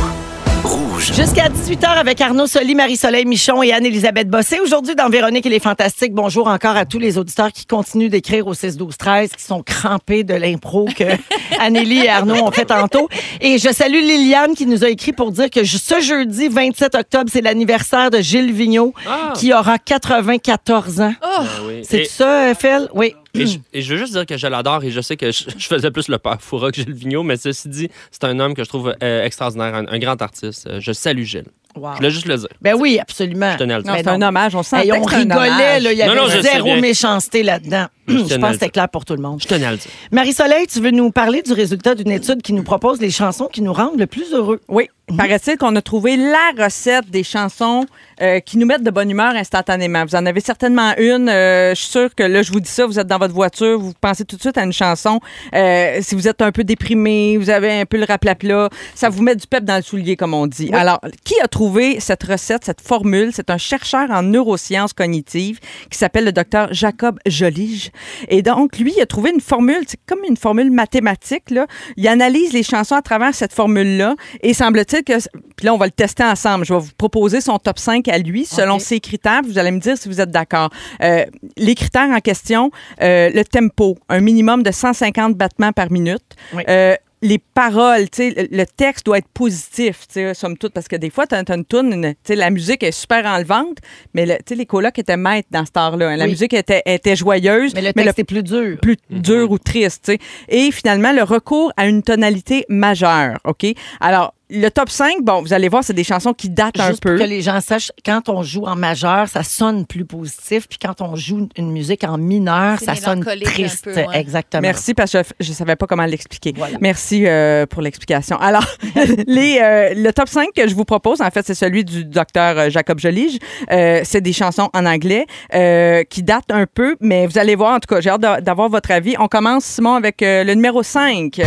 Jusqu'à 18h avec Arnaud Soli, Marie-Soleil Michon et Anne-Élisabeth Bossé. Aujourd'hui, dans Véronique et les Fantastiques, bonjour encore à tous les auditeurs qui continuent d'écrire au 6-12-13, qui sont crampés de l'impro que Annélie et Arnaud ont fait tantôt. Et je salue Liliane qui nous a écrit pour dire que ce jeudi 27 octobre, c'est l'anniversaire de Gilles Vigneault, Ah. qui aura 94 ans. Ben oui. C'est Et- ça, Phil? Oui. Et je, et je veux juste dire que je l'adore et je sais que je, je faisais plus le père Foura que Gilles Vigneault, mais ceci dit, c'est un homme que je trouve euh, extraordinaire, un, un grand artiste. Euh, Je salue Gilles. Wow. Je voulais juste le dire. Ben oui, absolument. Je tenais à le dire. C'est un hommage. On sent Hey, on que c'est un rigolait, il y avait Non, non, zéro méchanceté là-dedans. Je pense que c'est dire. clair pour tout le monde. Je tenais à le dire. Marie-Soleil, tu veux nous parler du résultat d'une étude qui nous propose les chansons qui nous rendent le plus heureux? Oui. Paraît-il qu'on a trouvé la recette des chansons euh, qui nous mettent de bonne humeur instantanément. Vous en avez certainement une. euh, je suis sûre que là, je vous dis ça, vous êtes dans votre voiture, vous pensez tout de suite à une chanson. Euh, si vous êtes un peu déprimé, vous avez un peu le raplapla, ça vous met du pep dans le soulier, comme on dit. Alors, qui a trouvé cette recette, cette formule? C'est un chercheur en neurosciences cognitives qui s'appelle le docteur Jacob Jolige. Et donc, lui, il a trouvé une formule, c'est comme une formule mathématique. Là. Il analyse les chansons à travers cette formule-là et semble-t-il que... Puis là, on va le tester ensemble. Je vais vous proposer son top 5 à lui selon ses critères. Vous allez me dire si vous êtes d'accord. Euh, les critères en question, euh, le tempo, un minimum de 150 battements par minute. Oui. Euh, les paroles, tu sais, le- texte doit être positif, tu sais, somme toute, parce que des fois, tu as, une toune, une- tu sais, la musique est super enlevante, mais le- tu sais, les colocs étaient maîtres dans cette art-là. hein. La Oui. musique était, était joyeuse, Mais le texte est plus dur. plus dur ou triste, tu sais. Et finalement, le recours à une tonalité majeure, OK? Alors, le top 5, bon, vous allez voir, c'est des chansons qui datent un Juste pour peu. que les gens sachent, quand on joue en majeur, ça sonne plus positif. Puis quand on joue une musique en mineur, ça sonne triste. peu, ouais. Exactement. Merci parce que je ne savais pas comment l'expliquer. Voilà. Merci euh, pour l'explication. Alors, les, euh, le top 5 que je vous propose, en fait, c'est celui du docteur euh, Jacob Jolige. Euh, c'est des chansons en anglais euh, qui datent un peu, mais vous allez voir, en tout cas, j'ai hâte d'a- d'avoir votre avis. On commence, Simon, avec euh, le numéro 5.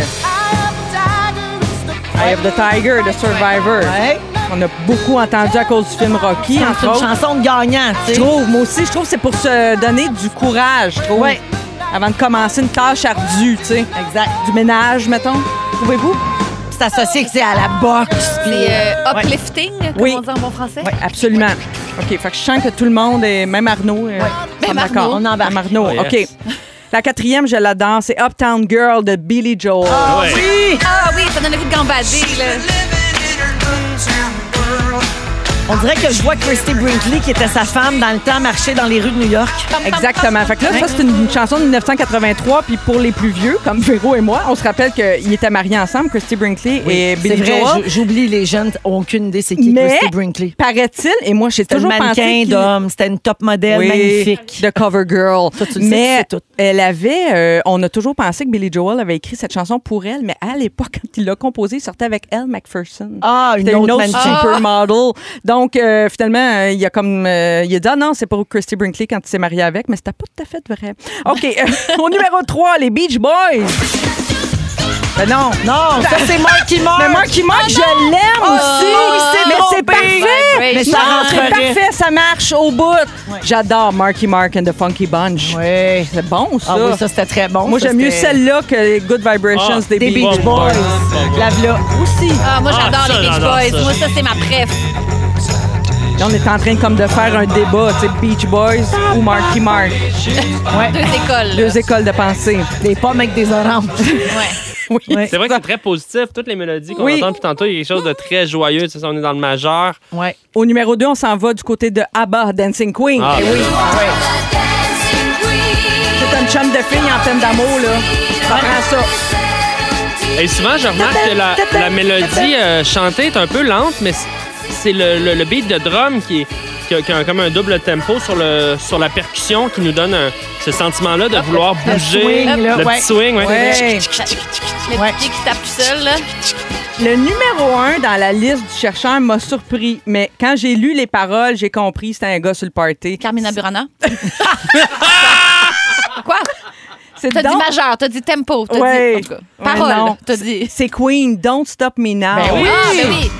Eye of the Tiger, The Survivor. Ouais. On a beaucoup entendu à cause du film Rocky, C'est une autres. chanson de gagnant, tu Je sais. trouve, moi aussi, je trouve que c'est pour se donner du courage, je trouve. Ouais. Avant de commencer une tâche ardue, tu sais. Exact. Du ménage, mettons. Trouvez-vous? C'est associé que c'est à la boxe. puis- C'est euh, Ouais. uplifting, comme Oui. on dit en bon français? Oui, absolument. OK, fait que je sens que tout le monde, est, même Arnaud, est Même d'accord. Arnaud. On embarque. Même Arnaud, Oh, OK. La quatrième, je l'adore, c'est Uptown Girl de Billy Joel. Ouais. Oui! Ah oui, ça donne envie de gambader, là. On dirait que je vois Christy Brinkley, qui était sa femme dans le temps, marcher dans les rues de New York. Exactement. Fait que là, ça, c'est une chanson de 1983. Puis pour les plus vieux, comme Véro et moi, on se rappelle qu'ils étaient mariés ensemble, Christy Brinkley et C'est Billy vrai, Joel. j- j'oublie les jeunes, ont aucune idée c'est qui Mais- Christy Brinkley. Paraît-il, et moi, j'ai C'était toujours pensé mannequin qu'il- d'homme, c'était une top modèle Oui, magnifique. de Cover Girl. Ça, tu le sais, mais tu sais tout. elle avait, euh, on a toujours pensé que Billy Joel avait écrit cette chanson pour elle, mais à l'époque, quand il l'a composée, il sortait avec Elle McPherson. Ah, une C'était autre, une autre mannequin. supermodel. Donc, euh, finalement, euh, il a comme. euh, il a dit, ah non, c'est pour Christy Brinkley quand il s'est marié avec, mais c'était pas tout à fait vrai. OK. au numéro 3, les Beach Boys. Ben non. Non, ça c'est Marky Mark. Mais Marky Mark, je l'aime Oh, aussi. mais c'est parfait. Mais ça Non, c'est rentrerait. parfait, ça marche au bout. J'adore Marky Mark and the Funky Bunch. Oui. C'est bon, ça. Ah oui, ça c'était très bon. Moi, j'aime mieux celle-là que Good Vibrations Ah, des, Des Beach Beach Boys. Boys. La Aussi. Ah, moi, Ah, j'adore ça, les Beach Boys. ça. Moi, ça, c'est ma préf. Là, on est en train comme de faire un débat, tu sais, Beach Boys ou Marky Mark. Deux écoles. Deux écoles de pensée. Des pommes avec des oranges. Ouais. Oui. Ouais. C'est vrai que c'est très positif. Toutes les mélodies qu'on Oui. entend depuis tantôt, il y a quelque chose de très joyeux. Tu sais, on est dans le majeur. Ouais. Au numéro 2, on s'en va du côté de ABBA, Dancing Queen. Ah, Eh oui. C'est une chum de fille en peine d'amour, là. Ça. Et souvent, je remarque que la, la mélodie euh, chantée est un peu lente, mais c'est le, le- le beat de drum qui, est, qui, a, qui a comme un double tempo sur, le, sur la percussion qui nous donne un- ce sentiment-là de vouloir le bouger. swing, là, le ouais. petit swing, ouais. Ouais. Le Ouais. pied qui tape tout seul, là. Le numéro un dans la liste du chercheur m'a surpris, mais quand j'ai lu les paroles, j'ai compris que c'était un gars sur le party. Carmina Burana. Quoi? C'est T'as dit majeur, t'as dit tempo, t'as Ouais. dit. en tout cas, Ouais, Parole, non. t'as dit. C'est Queen, Don't Stop Me Now. Ben oui. Ah, ben oui.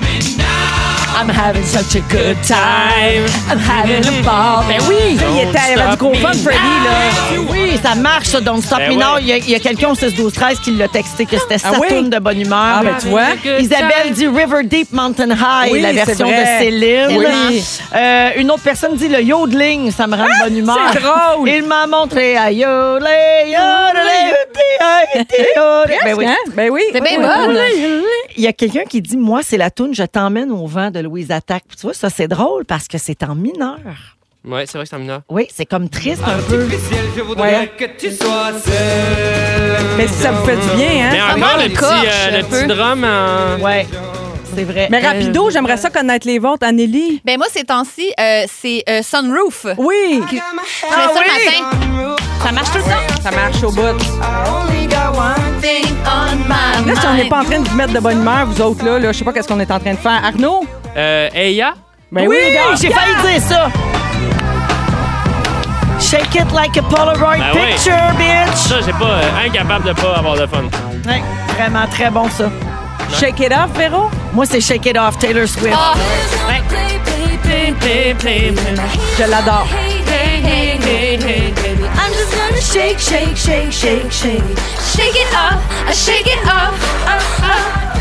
I'm having such a good time. I'm having a ball. Ben oui! Il, était, du gros fun, Freddy, là. Oui, ça marche, ça. Don't Stop Ben Me ouais. Now. Il y a, il y a quelqu'un au 6 12 13 qui l'a texté que c'était sa Ah oui? tourne de bonne humeur. Ah, ben, tu vois. Isabelle dit River Deep Mountain High, Oui, la version de. Céline. Oui. Euh, une autre personne dit le yodeling, ça me rend de bonne humeur. c'est drôle. Il m'a montré à yodeler, yodeler, yodeler. Ben oui. Hein? Ben oui. C'est bien bonne. Il y a quelqu'un qui dit Moi, c'est la toune Je t'emmène au vent de Louise Attaque. Tu vois, ça, c'est drôle parce que c'est en mineur. Ouais, c'est vrai que c'est un mineur. Oui, c'est comme triste un peu. Je voudrais que tu sois seul. Mais si ça vous fait du bien, Mais hein? Ça encore, le petit, euh, le un peu. petit drum en... Ouais, c'est vrai. Mais rapido, j'aimerais ça connaître les vôtres, Anneli. Ben moi, ces temps-ci, euh, c'est euh, Sunroof. Oui, Je fais ça le matin. Ça marche tout le temps. ça marche au bout. Là, si on n'est pas en train de vous mettre de bonne humeur, vous autres, là, là je sais pas qu'est-ce qu'on est en train de faire. Arnaud? Euh, Eya? Ben oui, j'ai failli dire ça. Shake it like a Polaroid Ben oui. picture, bitch. Ça, j'ai pas... euh, incapable de pas avoir de fun. Ouais, vraiment très bon, ça. Shake it off, Véro? Moi, c'est Shake It Off, Taylor Swift. Ah, Je l'adore. I'm just gonna shake, shake, shake, shake, shake. shake it off, I shake it off.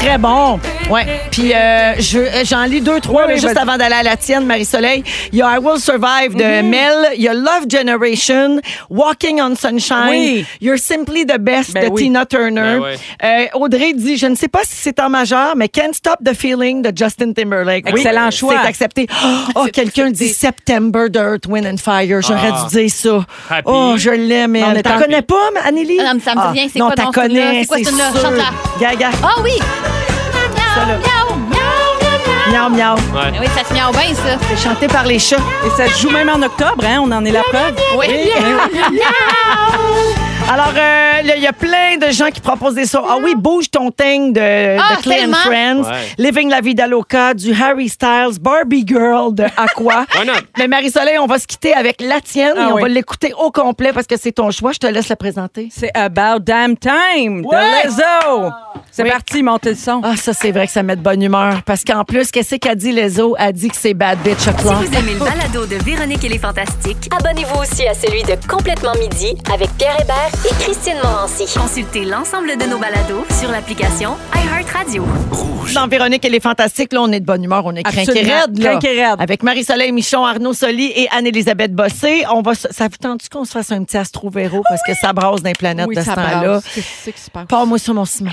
Très bon. Ouais. Puis euh, je- euh, j'en lis deux, trois là, Oui, juste avant d'aller à la tienne, Marie-Soleil. Il y a I Will Survive de Mel. Il y a Love Generation, Walking on Sunshine, Oui. You're Simply the Best Ben de oui. Tina Turner. Ben ouais. Euh, Audrey dit, je ne sais pas si c'est en majeur, mais Can't Stop the Feeling de Justin Timberlake. Oui, Excellent choix. C'est accepté. Oh, quelqu'un dit September de Earth, Wind and Fire. J'aurais Ah. dû dire ça. Happy. Oh, je l'aime. On elle. est T'en happy. connais pas, Anneli? Ah, non, ça me dit rien. C'est non, quoi t'en donc, ce tune-là? connais, C'est quoi, ce c'est tune-là? sûr. Chante-la. Gaga. Ah oui! Ça, là. Miaou, miaou, miaou, miaou. Miaou, miaou. Ouais. Oui, ça se miaou bien, ça. C'est chanté par les chats. Et ça se joue même en octobre, hein? On en est la preuve. Oui. Alors, euh, là, il y a plein de gens qui proposent des sons. Ah oui, Bouge ton thing de, Ah, de Clay and. Friends, Ouais. Living la Vida Loca, du Harry Styles, Barbie Girl de Aqua. Mais Marie-Soleil, on va se quitter avec la tienne Ah et on oui. va l'écouter au complet parce que c'est ton choix. Je te laisse la présenter. C'est About Damn Time Ouais. de Lizzo. C'est Oui. parti, montez le son. Ah, ça, c'est vrai que ça met de bonne humeur. Parce qu'en plus, qu'est-ce qu'a dit Lezo? A dit que c'est bad bitch Si o'clock. vous aimez le balado de Véronique et les Fantastiques, Abonnez-vous aussi à celui de Complètement Midi avec Pierre Hébert et Christine Morancy. consultez l'ensemble de nos balados sur l'application iHeartRadio. Dans Véronique, elle est fantastique. Là, on est de bonne humeur. On est crinqué raide. là. Crinqué raide. Avec Marie-Soleil Michon, Arnaud Soli et Anne-Élisabeth Bossé. On va, se- ça vous tente qu'on se fasse un petit astro-véro parce que ça brasse dans les planètes Oui, de ce ça temps-là. brasse. Qu'est-ce qui se passe? Pas moi sur mon ciment.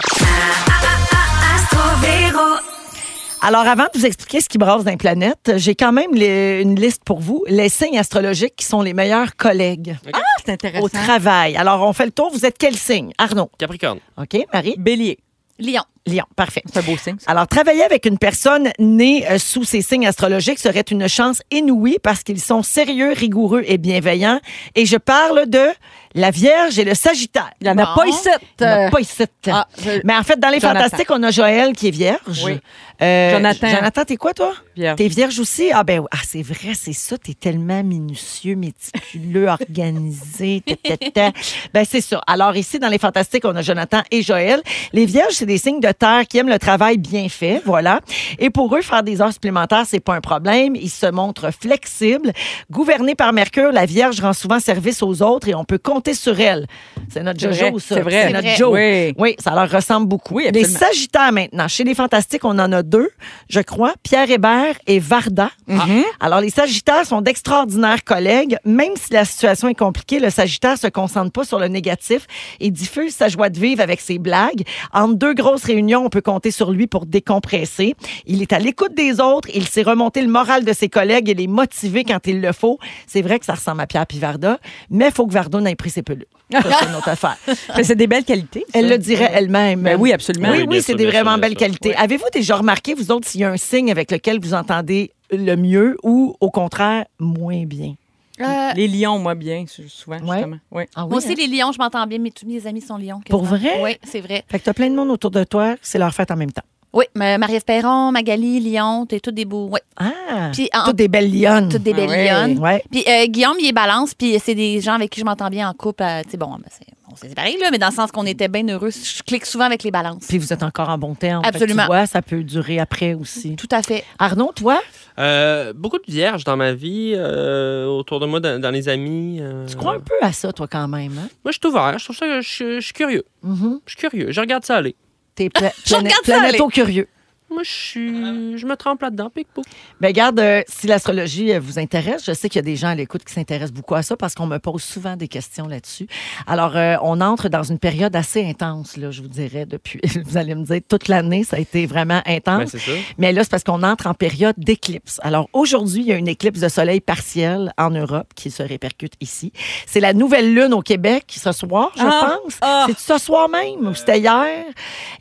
Alors, avant de vous expliquer ce qui brasse dans les planètes, j'ai quand même les- une liste pour vous. Les signes astrologiques qui sont les meilleurs collègues Ah, c'est intéressant. au travail. Alors, on fait le tour. Vous êtes quel signe? Arnaud. Capricorne. OK, Marie? Bélier. Lion. Lion. Parfait. C'est un beau signe. ça. Alors, travailler avec une personne née euh, sous ces signes astrologiques serait une chance inouïe parce qu'ils sont sérieux, rigoureux et bienveillants. Et je parle de la Vierge et le Sagittaire. Il n'y en a Bon. pas ici. Il y en a pas ici. ah, je- Mais en fait, dans les Jonathan. fantastiques, on a Joël qui est vierge. Oui. Euh, Jonathan. Jonathan, t'es quoi, toi? Vierge. T'es vierge aussi? Ah, ben, oui. ah, c'est vrai, c'est ça. T'es tellement minutieux, méticuleux, organisé. ta, ta, ta. Ben, c'est ça. Alors, ici, dans les fantastiques, on a Jonathan et Joël. Les vierges, c'est des signes de qui aiment le travail bien fait. Voilà. Et pour eux, faire des heures supplémentaires, c'est pas un problème. Ils se montrent flexibles. Gouvernés par Mercure, la vierge rend souvent service aux autres et on peut compter sur elle. C'est notre Jojo, ça. c'est vrai. C'est notre Joe. vrai. Oui, ça leur ressemble beaucoup. Oui, les. Sagittaires maintenant. Chez les Fantastiques, on en a deux, je crois. Pierre Hébert et Varda. Mhm. Alors, les Sagittaires sont d'extraordinaires collègues. Même si la situation est compliquée, le Sagittaire se concentre pas sur le négatif et diffuse sa joie de vivre avec ses blagues. Entre deux grosses réunions, on peut compter sur lui pour décompresser. Il est à l'écoute des autres. Il sait remonter le moral de ses collègues et les motiver quand il le faut. C'est vrai que ça ressemble à Pierre puis Varda, mais il faut que Varda n'ait pris ses pelules. Ça, c'est une autre affaire. Mais c'est des belles qualités. ça. Elle le dirait elle-même. Ben oui, absolument. Oui, Oui, c'est des sûr, vraiment bien belles qualités. Avez-vous déjà remarqué, vous autres, s'il y a un signe avec lequel vous entendez le mieux ou, au contraire, moins bien? Euh, Les lions, moi, bien, souvent, Ouais. justement. Ah oui, moi aussi, hein? les lions, je m'entends bien, mais tous mes amis sont lions. Pour vrai? Oui, c'est vrai. Fait que t'as plein de monde autour de toi, c'est leur fête en même temps. Oui, mais Marie-Ève Perron, Magali, Lyon, t'es tous des beaux. Oui, Ah! Puis, en- Toutes des belles lionnes. toutes des belles Ah ouais. lionnes. Ouais. Puis euh, Guillaume, il est balance, puis c'est des gens avec qui je m'entends bien en couple. euh, tu sais, bon, ben, c'est- on s'est séparés, là, mais dans le sens qu'on était bien heureux. Je clique souvent avec les balances. Puis vous êtes encore en bon terme. Absolument. Tu vois, ça peut durer après aussi. Tout à fait. Arnaud, toi, Euh, beaucoup de vierges dans ma vie, euh, autour de moi, dans, dans les amis. euh, tu crois un peu à ça, toi, quand même. Hein? Moi, je suis ouvert. Je trouve ça, je, suis- je suis curieux. Mhm. Je suis curieux. Je regarde ça aller. T'es pla- regarde ça planéto curieux. Moi, je suis, je me trempe là-dedans. Pic-pouc. Ben garde, euh, si l'astrologie euh, vous intéresse, je sais qu'il y a des gens à l'écoute qui s'intéressent beaucoup à ça parce qu'on me pose souvent des questions là-dessus. Alors, euh, on entre dans une période assez intense, là, je vous dirais, depuis, vous allez me dire, toute l'année, ça a été vraiment Ben, intense. c'est ça. Mais là, c'est parce qu'on entre en période d'éclipse. Alors, aujourd'hui, il y a une éclipse de soleil partielle en Europe qui se répercute ici. C'est la nouvelle lune au Québec ce soir, je Ah! pense. Ah! C'est ce soir même ou c'était hier?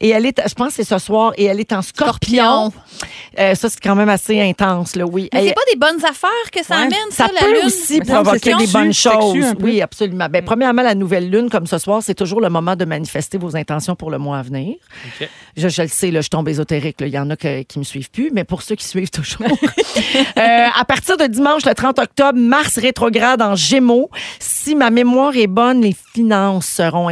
Et elle est, je pense que c'est ce soir, et elle est en scorpion. Euh, ça, c'est quand même assez intense, là, oui. Mais c'est pas des bonnes affaires que ça Ouais. amène, ça, ça la peut lune? aussi Mais provoquer des bonnes choses. Oui, absolument. Ben, premièrement, la nouvelle lune, comme ce soir, c'est toujours le moment de manifester vos intentions pour le mois à venir. OK. Je, je le sais, là, je tombe ésotérique. là. Il y en a que- qui me suivent plus, mais pour ceux qui suivent toujours. Euh, à partir de dimanche, le 30 octobre, Mars rétrograde en Gémeaux. Si ma mémoire est bonne, les finances seront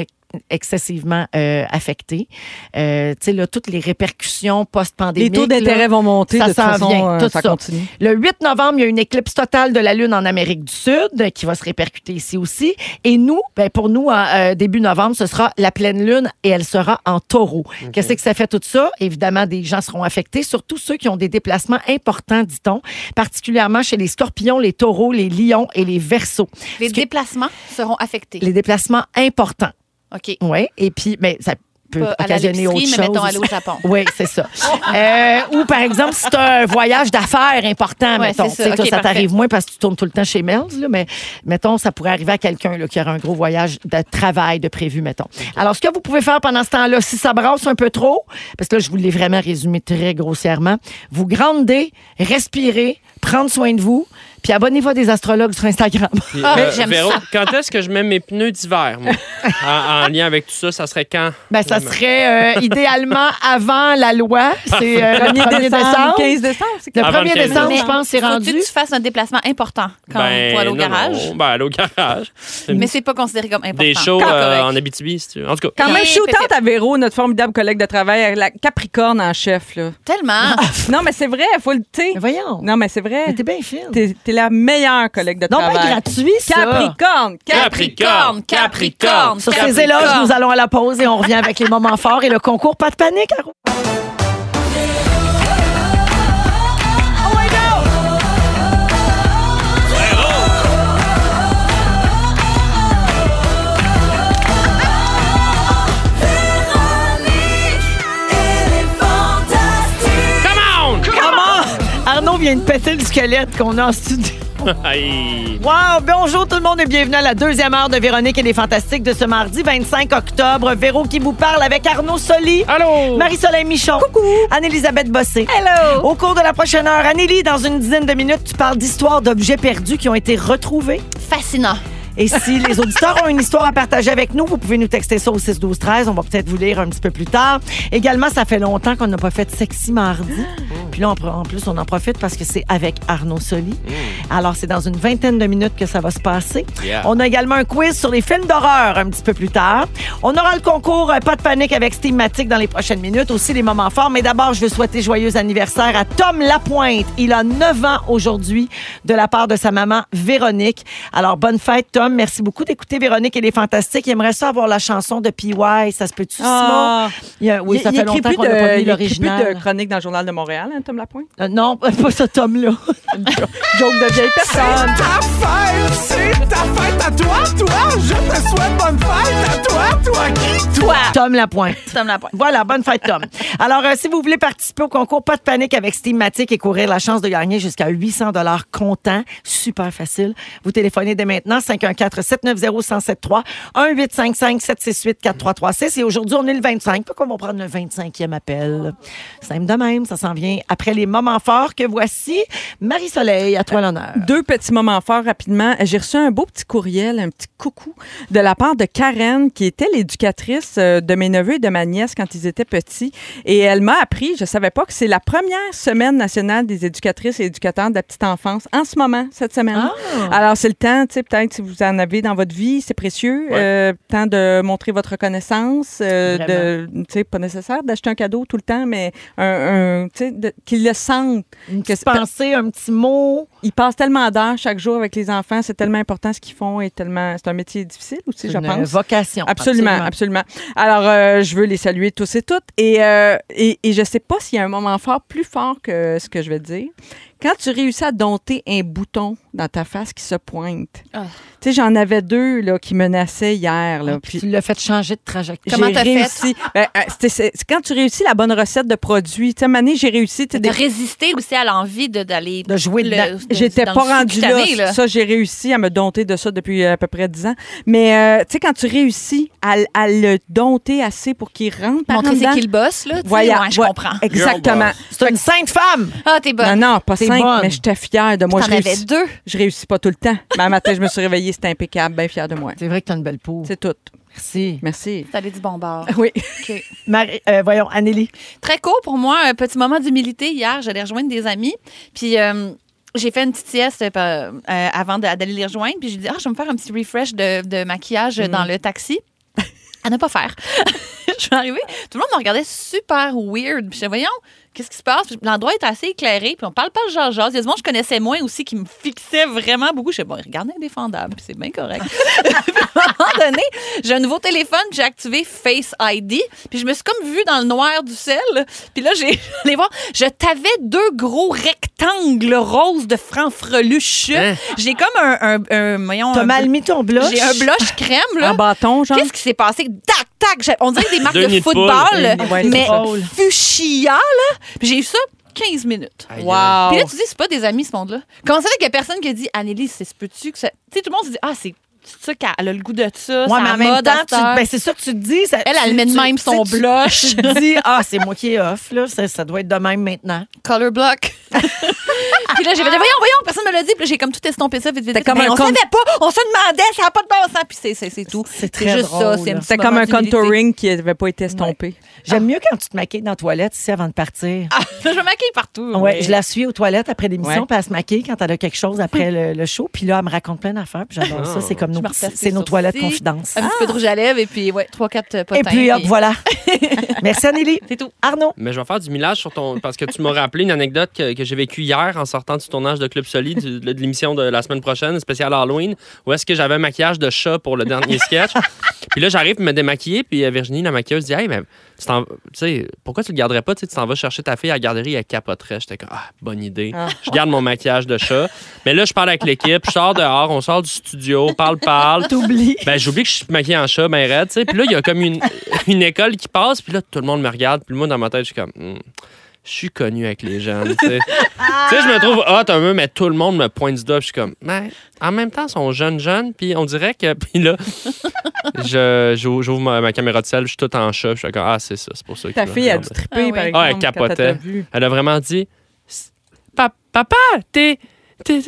excessivement euh, affectées. Euh, tu sais, là, toutes les répercussions Les post-pandémiques. taux d'intérêt vont monter. ça de toute s'en façon, vient, euh, tout ça, ça. continue. Le 8 novembre, il y a une éclipse totale de la Lune en Amérique du Sud euh, qui va se répercuter ici aussi. Et nous, ben pour nous, euh, début novembre, ce sera la pleine Lune et elle sera en taureau. Qu'est-ce que ça fait tout ça? Évidemment, des gens seront affectés, surtout ceux qui ont des déplacements importants, dit-on, particulièrement chez les scorpions, les taureaux, les lions et les versos. Les Parce que- déplacements seront affectés. Les déplacements importants. OK. Oui. Et puis, mais ça peut Pas occasionner autre chose. mais mettons aller au Japon. Oui, c'est ça. Euh, ou par exemple, si tu as un voyage d'affaires important, Ouais, mettons, c'est ça. Tu sais, toi, OK, ça parfait. t'arrive moins parce que tu tournes tout le temps chez Melz, là, mais mettons, ça pourrait arriver à quelqu'un là, qui aura un gros voyage de travail de prévu, mettons. Alors, ce que vous pouvez faire pendant ce temps-là, si ça brasse un peu trop, parce que là, je vous l'ai vraiment résumé très grossièrement, vous grandez, respirez, prendre soin de vous, puis abonnez-vous à des astrologues sur Instagram. Puis, Ah, euh, j'aime Véro, ça. quand est-ce que je mets mes pneus d'hiver, moi? en, en lien avec tout ça, ça serait quand? Ben, ça serait euh, idéalement avant la loi. C'est euh, le 1er décembre. 15 décembre, Le Avant 1er le 15 décembre, Mais je pense, c'est Faut-tu rendu. que tu fasses un déplacement important quand Ben, pour aller au garage? non. Ben, aller au garage. Mais c'est pas considéré comme important. Des shows euh, en Abitibi, si tu veux. En tout cas. Quand même, shoot-out à Véro, notre formidable collègue de travail, la Capricorne en chef. Là. Tellement. Non, mais c'est vrai, faut le. voyons. Non, mais c'est vrai. T'es bien fine. T'es la meilleure collègue de Non, travail. ben gratuit, ça. Capricorne, Capricorne, Capricorne. Sur ces éloges, nous allons à la pause et on revient avec les moments forts et le concours Pas de panique. Caro. Vient de péter le squelette qu'on a en studio. Aïe. Wow! Bonjour tout le monde et bienvenue à la deuxième heure de Véronique et les Fantastiques de ce mardi 25 octobre. Véro qui vous parle avec Arnaud Soli. Allô? Marie-Soleil Michon. Coucou. Anne-Élisabeth Bossé. Hello. Au cours de la prochaine heure, Anneli, dans une dizaine de minutes, tu parles d'histoires d'objets perdus qui ont été retrouvés. Fascinant. Et si les auditeurs ont une histoire à partager avec nous, vous pouvez nous texter ça au 6 12 13 On va peut-être vous lire un petit peu plus tard. Également, ça fait longtemps qu'on n'a pas fait sexy mardi. Puis là, en plus, on en profite parce que c'est avec Arnaud Soli. Alors, c'est dans une vingtaine de minutes que ça va se passer. Yeah. On a également un quiz sur les films d'horreur un petit peu plus tard. On aura le concours euh, Pas de panique avec Steamatic dans les prochaines minutes. Aussi, les moments forts. Mais d'abord, je veux souhaiter joyeux anniversaire à Tom Lapointe. Il a 9 ans aujourd'hui de la part de sa maman Véronique. Alors, bonne fête, Tom. Merci beaucoup d'écouter Véronique et les Fantastiques. Il aimerait ça avoir la chanson de PY. Ça se peut-tu, Ah. Simon? Il y a- oui, ça il fait longtemps plus qu'on n'a pas de- mis il écrit plus l'original. de chronique dans le Journal de Montréal, hein, Tom Lapointe? Euh, non, pas ce Tom-là. Joke de vieille personne. Ta fête, c'est ta fête à toi, toi. Je te souhaite bonne fête à toi, toi qui, toi. Tom Lapointe. Tom Lapointe. Voilà, bonne fête, Tom. Alors, euh, si vous voulez participer au concours, pas de panique avec Steamatic et courir la chance de gagner jusqu'à 800 dollars comptant. Super facile. Vous téléphonez dès maintenant, 514-790-1073, 1-855-768-4336. Et aujourd'hui, on est le 25. Pourquoi on va prendre le 25e appel? Simple de même, ça s'en vient après les moments forts que voici. Marie-Soleil, à toi l'honneur. Deux petits moments forts rapidement. J'ai reçu un beau petit courriel, un petit coucou de la part de Karen, qui était l'éducatrice euh, de mes neveux et de ma nièce quand ils étaient petits. Et elle m'a appris, je savais pas, que c'est la première semaine nationale des éducatrices et éducateurs de la petite enfance en ce moment, cette semaine. Alors, c'est le temps, tu sais, peut-être si vous en avez dans votre vie, c'est précieux. Euh, temps de montrer votre reconnaissance, euh, de, tu sais, pas nécessaire d'acheter un cadeau tout le temps, mais un, un, tu sais, de- qu'ils le sentent. Une que pensée, un petit mot. ils passent tellement d'heures chaque jour avec les enfants, c'est tellement important ce qu'ils font et tellement c'est un métier difficile aussi, je une pense. vocation. Absolument, absolument. Alors, euh, je veux les saluer tous et toutes. Et, euh, et, et je sais pas s'il y a un moment fort plus fort que ce que je vais dire. Quand tu réussis à dompter un bouton dans ta face qui se pointe. Ah. Tu sais, j'en avais deux là, qui menaçaient hier. Là, Puis tu l'as fait changer de trajectoire. Comment t'as fait? réussi. Ben, euh, c'était- c'est c'est quand tu réussis la bonne recette de produit. Tu sais, donné, j'ai réussi. De des- résister aussi à l'envie de- d'aller. De jouer le- J'étais pas le rendue là. là. Ça, j'ai réussi à me dompter de ça depuis euh, à peu près 10 ans. Mais euh, tu sais, quand tu réussis à, à le dompter assez pour qu'il rentre par en Montrer c'est qui le boss, là. Voyons, Ouais, je comprends. Exactement. C'est une sainte femme. Ah, t'es bonne. Non, non, pas T'es cinq, bonne. mais j'étais fière de moi. T'en avais deux. je réussis pas tout le temps. Mais un matin, je me suis réveillée, c'était impeccable, bien fière de moi. C'est vrai que tu as une belle peau. C'est tout. Merci. Merci. T'allais du bon bord. Oui. OK. Marie, euh, voyons, Anneli. Très court pour moi, un petit moment d'humilité. Hier, j'allais rejoindre des amis. Puis. euh, j'ai fait une petite sieste euh, avant d'aller les rejoindre. Puis j'ai dit, ah, je vais me faire un petit refresh de, de maquillage Mm. dans le taxi. À ne pas faire. je suis arrivée, tout le monde me regardait super weird. Puis je disais, voyons, qu'est-ce qui se passe? L'endroit est assez éclairé, puis on parle pas de genre Il y a des gens que je connaissais moins aussi qui me fixaient vraiment beaucoup. Je disais, bon, regardez indéfendable, puis c'est bien correct. puis à un moment donné, j'ai un nouveau téléphone, puis j'ai activé Face ID, puis je me suis comme vue dans le noir du sel. Puis là, j'ai allé voir, je t'avais deux gros rectangles roses de franc-freluche. Hein? J'ai comme un, un, un- voyons, T'as un mal mis ton blush? J'ai un blush crème, là. En bâton, genre? Qu'est-ce qui s'est passé? Tac, tac! On dirait des marques de football, mais fuchsia, là. Puis j'ai eu ça 15 minutes. Wow. Puis là, tu dis, c'est pas des amis, ce monde-là. Comment ça fait qu'il y a personne qui a dit, Anneli, c'est ce peux-tu que ça. Tu sais, tout le monde se dit, ah, c'est ça qu'elle a le goût de ça. Ouais, c'est mais en même temps, tu- ben, c'est ça que tu te dis. ça- Elle, elle met de tu- même son blush. Tu te dis, ah, c'est moi qui est off, là. Ça, ça doit être de même maintenant. Color block. puis là, j'ai fait, voyons, voyons, personne me l'a dit. Puis j'ai comme tout estompé ça, vite, vite, comme Mais un on con- savait pas, on se demandait, ça n'a pas de bon sens. Puis c'est- c'est c'est tout. C'est très juste drôle, ça. C'est C'est comme un contouring qui n'avait pas été estompé. J'aime mieux quand tu te maquilles dans la toilette ici avant de partir. Ah, je me maquille partout. Ouais, je la suis aux toilettes après l'émission, Ouais. puis elle se maquille quand elle a quelque chose après le, le show. Puis là, elle me raconte plein d'affaires, puis j'adore ça. C'est comme nos, c'est nos toilettes sourcils, confidences. Un petit peu de rouge à lèvres et puis, ouais, trois, quatre potins. Et puis, hop, voilà. Merci, Anneli. C'est tout. Arnaud. Mais je vais faire du millage sur ton. Parce que tu m'as rappelé une anecdote que, que j'ai vécue hier en sortant du tournage de Club Solide de l'émission de la semaine prochaine, spécial Halloween, où est-ce que j'avais un maquillage de chat pour le dernier sketch. puis là, j'arrive pour me démaquiller, puis euh, Virginie, la maquilleuse, dit Hey, mais tu pourquoi tu le garderais pas Tu t'en vas chercher ta fille à la garderie, elle capoterait. J'étais comme Ah, bonne idée. Je garde mon maquillage de chat. Mais là, je parle avec l'équipe, je sors dehors, on sort du studio, parle, parle. T'oublies. Ben, j'oublie que je suis maquillée en chat, ben raide, tu sais. Puis là, il y a comme une, une école qui passe, puis là, tout le monde me regarde. Puis moi, dans ma tête, je suis comme, Hmm, je suis connu avec les jeunes, tu sais. Tu sais, je me trouve hot un peu, mais tout le monde me pointe du doigt. Je suis comme, mais en même temps, ils sont jeunes, jeunes, puis on dirait que, puis là, je- j'ouvre j'ouvre ma, ma caméra de sel, je suis tout en chat, puis je suis comme, ah, c'est ça, c'est pour ça que Ta fille a dû triper, Ah oui. par Ah, exemple. elle quand capotait. elle. Elle a vraiment dit, Pa- papa, t'es, t'es,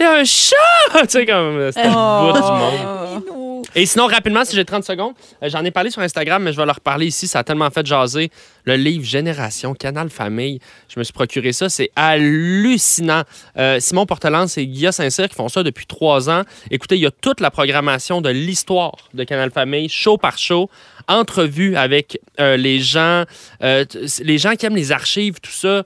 un chat! tu sais, comme, c'était le bout du monde. Et sinon, rapidement, si j'ai 30 secondes, euh, j'en ai parlé sur Instagram, mais je vais leur reparler ici. Ça a tellement fait jaser. Le livre Génération, Canal Famille. Je me suis procuré ça. C'est hallucinant. Euh, Simon Portelance et Guilla Saint-Cyr qui font ça depuis trois ans. Écoutez, il y a toute la programmation de l'histoire de Canal Famille, show par show, entrevues avec euh, les gens, les gens qui aiment les archives, tout ça.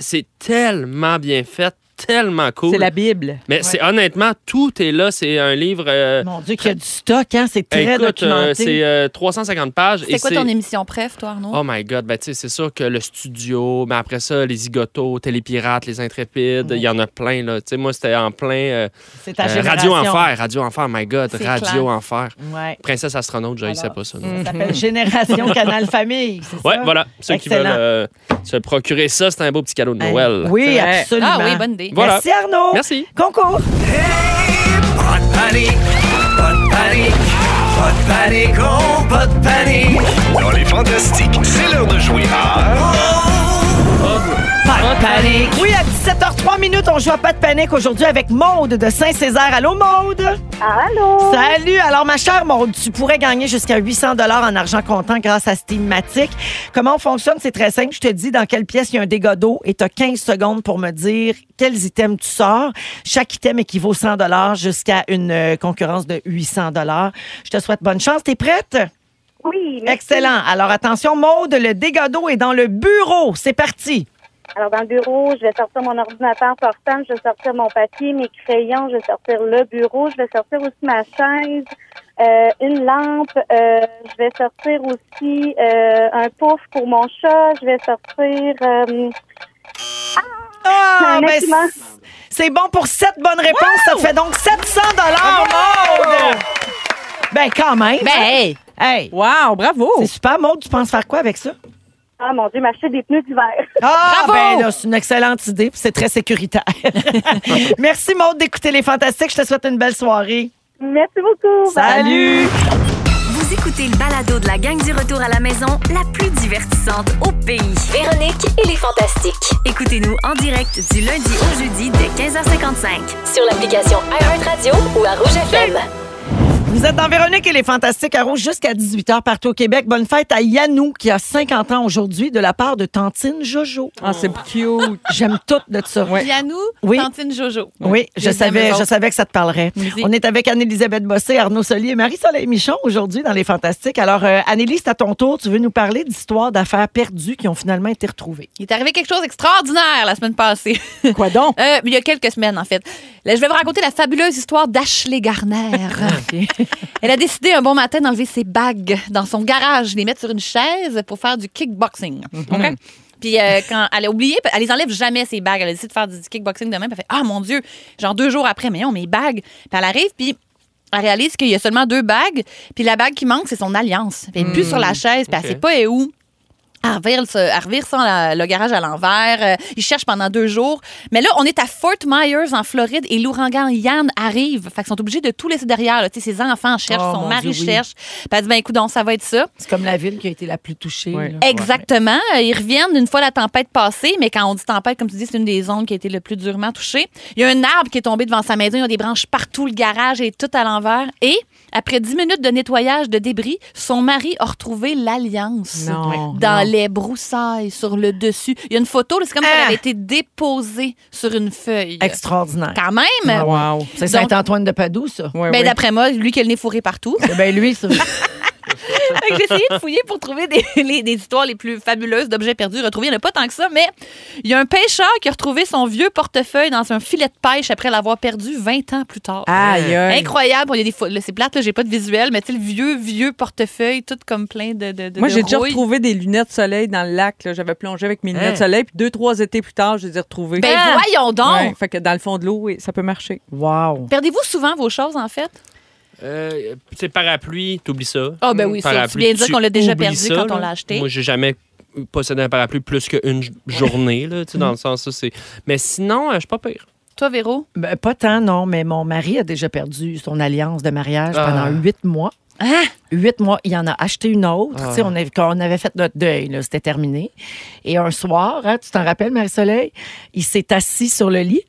C'est tellement bien fait tellement cool. C'est la Bible. Mais c'est honnêtement, tout est là. C'est un livre. euh, Mon Dieu, qu'il y a du stock, hein? C'est très écoute, euh, documenté. c'est euh, 350 pages. C'est quoi ton émission préf, toi, Arnaud? Oh my God, ben, tu sais, c'est sûr que le studio, mais après ça, les zigotos, Télépirates, les Intrépides, il y en a plein. Là. Tu sais, moi, c'était en plein euh, C'est ta euh, génération. Radio Enfer. Radio Enfer, my God, Radio clair. Enfer. Ouais. Princesse astronaute, je ne sais pas ça. Ça s'appelle Génération Canal Famille. Ouais, ça? voilà. Ceux qui veulent euh, se procurer ça, c'est un beau petit cadeau de? Noël. Oui, absolument. Ah oui, bonne idée. Voilà. Merci Arnaud. Merci. Concours. Pas de panique, pas de panique, pas de panique, oh, pas de panique. Dans les fantastiques, c'est l'heure de jouer à... Pas de panique. Oui, à 17h03 minutes, on joue à pas de panique aujourd'hui avec Maude de Saint-Césaire. Allô, Maude? Allô? Salut. Alors, ma chère Maude, tu pourrais gagner jusqu'à 800 en argent comptant grâce à Steamatic. Comment on fonctionne? C'est très simple. Je te dis dans quelle pièce il y a un dégât d'eau et tu as 15 secondes pour me dire quels items tu sors. Chaque item équivaut 100 jusqu'à une euh, concurrence de 800 Je te souhaite bonne chance. T'es prête? Oui, merci. Excellent. Alors, attention, Maude, le dégât d'eau est dans le bureau. C'est parti. Alors, dans le bureau, je vais sortir mon ordinateur portable, je vais sortir mon papier, mes crayons, je vais sortir le bureau, je vais sortir aussi ma chaise, euh, une lampe, euh, je vais sortir aussi euh, un pouf pour mon chat, je vais sortir... Ah, ben, c- c'est bon pour sept bonnes réponses. Ça fait donc 700 Maude! Ben, quand même. Ben, hey! Hey, Wow, bravo! c'est super, Maude. Tu penses faire quoi avec ça? ah, mon Dieu, m'acheter des pneus d'hiver. Ah, Bravo! ben là, c'est une excellente idée, puis c'est très sécuritaire. Merci, Maude, d'écouter Les Fantastiques. Je te souhaite une belle soirée. Merci beaucoup. Bye. Salut! Vous écoutez le balado de la gang du retour à la maison, la plus divertissante au pays. Véronique et les Fantastiques. Écoutez-nous en direct du lundi au jeudi dès 15h55. Sur l'application iHeartRadio ou à Rouge FM. Vous êtes dans Véronique et les Fantastiques à Rouge jusqu'à 18h partout au Québec. Bonne fête à Yanou qui a 50 ans aujourd'hui de la part de Tantine Jojo. Ah, c'est cute. J'aime tout de ça. Ouais. Yannou, Oui. Tantine Jojo. Oui, je savais, je savais que ça te parlerait. On est avec Anne-Élisabeth Bossé, Arnaud Solier et Marie-Soleil Michon aujourd'hui dans Les Fantastiques. Alors, euh, Annélie, c'est à ton tour. Tu veux nous parler d'histoires d'affaires perdues qui ont finalement été retrouvées. Il est arrivé quelque chose d'extraordinaire la semaine passée. Quoi donc? Euh, il y a quelques semaines, en fait. Là, je vais vous raconter la fabuleuse histoire d'Ashley Garner. Elle a décidé un bon matin d'enlever ses bagues dans son garage, les mettre sur une chaise pour faire du kickboxing. OK? Puis euh, quand elle a oublié, elle les enlève jamais ses bagues. Elle a décidé de faire du kickboxing demain. Puis elle fait Ah mon Dieu, genre deux jours après, mais non, mes bagues. Puis elle arrive, puis elle réalise qu'il y a seulement deux bagues. Puis la bague qui manque, c'est son alliance. Puis elle n'est plus sur la chaise, puis elle OK. sait pas est où. Elle revire, ce- elle revire ça, la- le garage à l'envers. Euh, il cherche pendant deux jours. Mais là, on est à Fort Myers, en Floride, et l'ouragan Yann arrive. Fait qu'ils sont obligés de tout laisser derrière. là. Tu sais, Ses enfants cherchent, Oh, son mari Dieu, oui. cherche. Puis elle dit, ben écoute, donc, ça va être ça. C'est comme la ville qui a été la plus touchée. Là. Exactement. Ils reviennent une fois la tempête passée, mais quand on dit tempête, comme tu dis, c'est une des zones qui a été le plus durement touchée. Il y a un arbre qui est tombé devant sa maison, il y a des branches partout, le garage est tout à l'envers. Et après dix minutes de nettoyage de débris, son mari a retrouvé l'alliance Non, dans non. les broussailles sur le dessus. Il y a une photo, là, c'est comme si Ah! elle avait été déposée sur une feuille. Extraordinaire. Quand même. Ah, Wow. C'est Donc- Saint-Antoine de Padoue, ça. Ouais, Ben. D'après moi, lui qui a le nez fourré partout. C'est bien lui, ça. J'ai essayé de fouiller pour trouver des, les- des histoires les plus fabuleuses d'objets perdus retrouvés. Il n'y en a pas tant que ça, mais il y a un pêcheur qui a retrouvé son vieux portefeuille dans un filet de pêche après l'avoir perdu 20 ans plus tard. Aïe, aïe. Incroyable. Il y a des pho- là, C'est plate, j'ai pas de visuel, mais tu sais, le vieux, vieux portefeuille, tout comme plein de. de, de Moi, de j'ai déjà retrouvé des lunettes soleil dans le lac. J'avais plongé avec mes lunettes Hein? soleil, puis deux, trois étés plus tard, je les ai retrouvées. Ben voyons donc! Ouais, fait que dans le fond de l'eau, oui, ça peut marcher. Wow. Perdez-vous souvent vos choses, en fait? Euh, c'est parapluie, t'oublies ça. Ah, ben oui, ça. C'est bien dire tu qu'on l'a déjà perdu ça, quand on l'a acheté. Moi, j'ai jamais possédé un parapluie plus qu'une journée, là, tu sais, dans le sens ça, c'est. Mais sinon, euh, je suis pas pire. Toi, Véro? Ben, pas tant, non, mais mon mari a déjà perdu son alliance de mariage Ah. pendant huit mois. Hein? Huit mois, il en a acheté une autre. Ah. Tu sais, On, avait, quand on avait fait notre deuil, là, c'était terminé. Et un soir, hein, tu t'en rappelles, Marie-Soleil, il s'est assis sur le lit.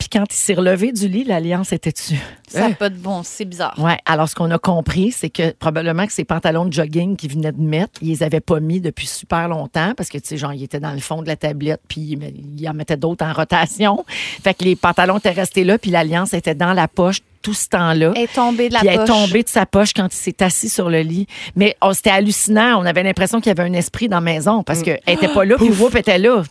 Puis quand il s'est relevé du lit, l'alliance était dessus. Ça n'a pas de bon, c'est bizarre. Ouais. Alors, ce qu'on a compris, c'est que probablement que ses pantalons de jogging qu'il venait de mettre, ils les avaient pas mis depuis super longtemps parce que, tu sais, genre, il était dans le fond de la tablette puis il- il en mettait d'autres en rotation. Fait que les pantalons étaient restés là puis l'alliance était dans la poche tout ce temps-là. Elle est tombée de la Puis elle est poche. tombée de sa poche quand il s'est assis sur le lit. Mais oh, c'était hallucinant. On avait l'impression qu'il y avait un esprit dans la maison parce qu'elle était pas là, puis Whoop était là.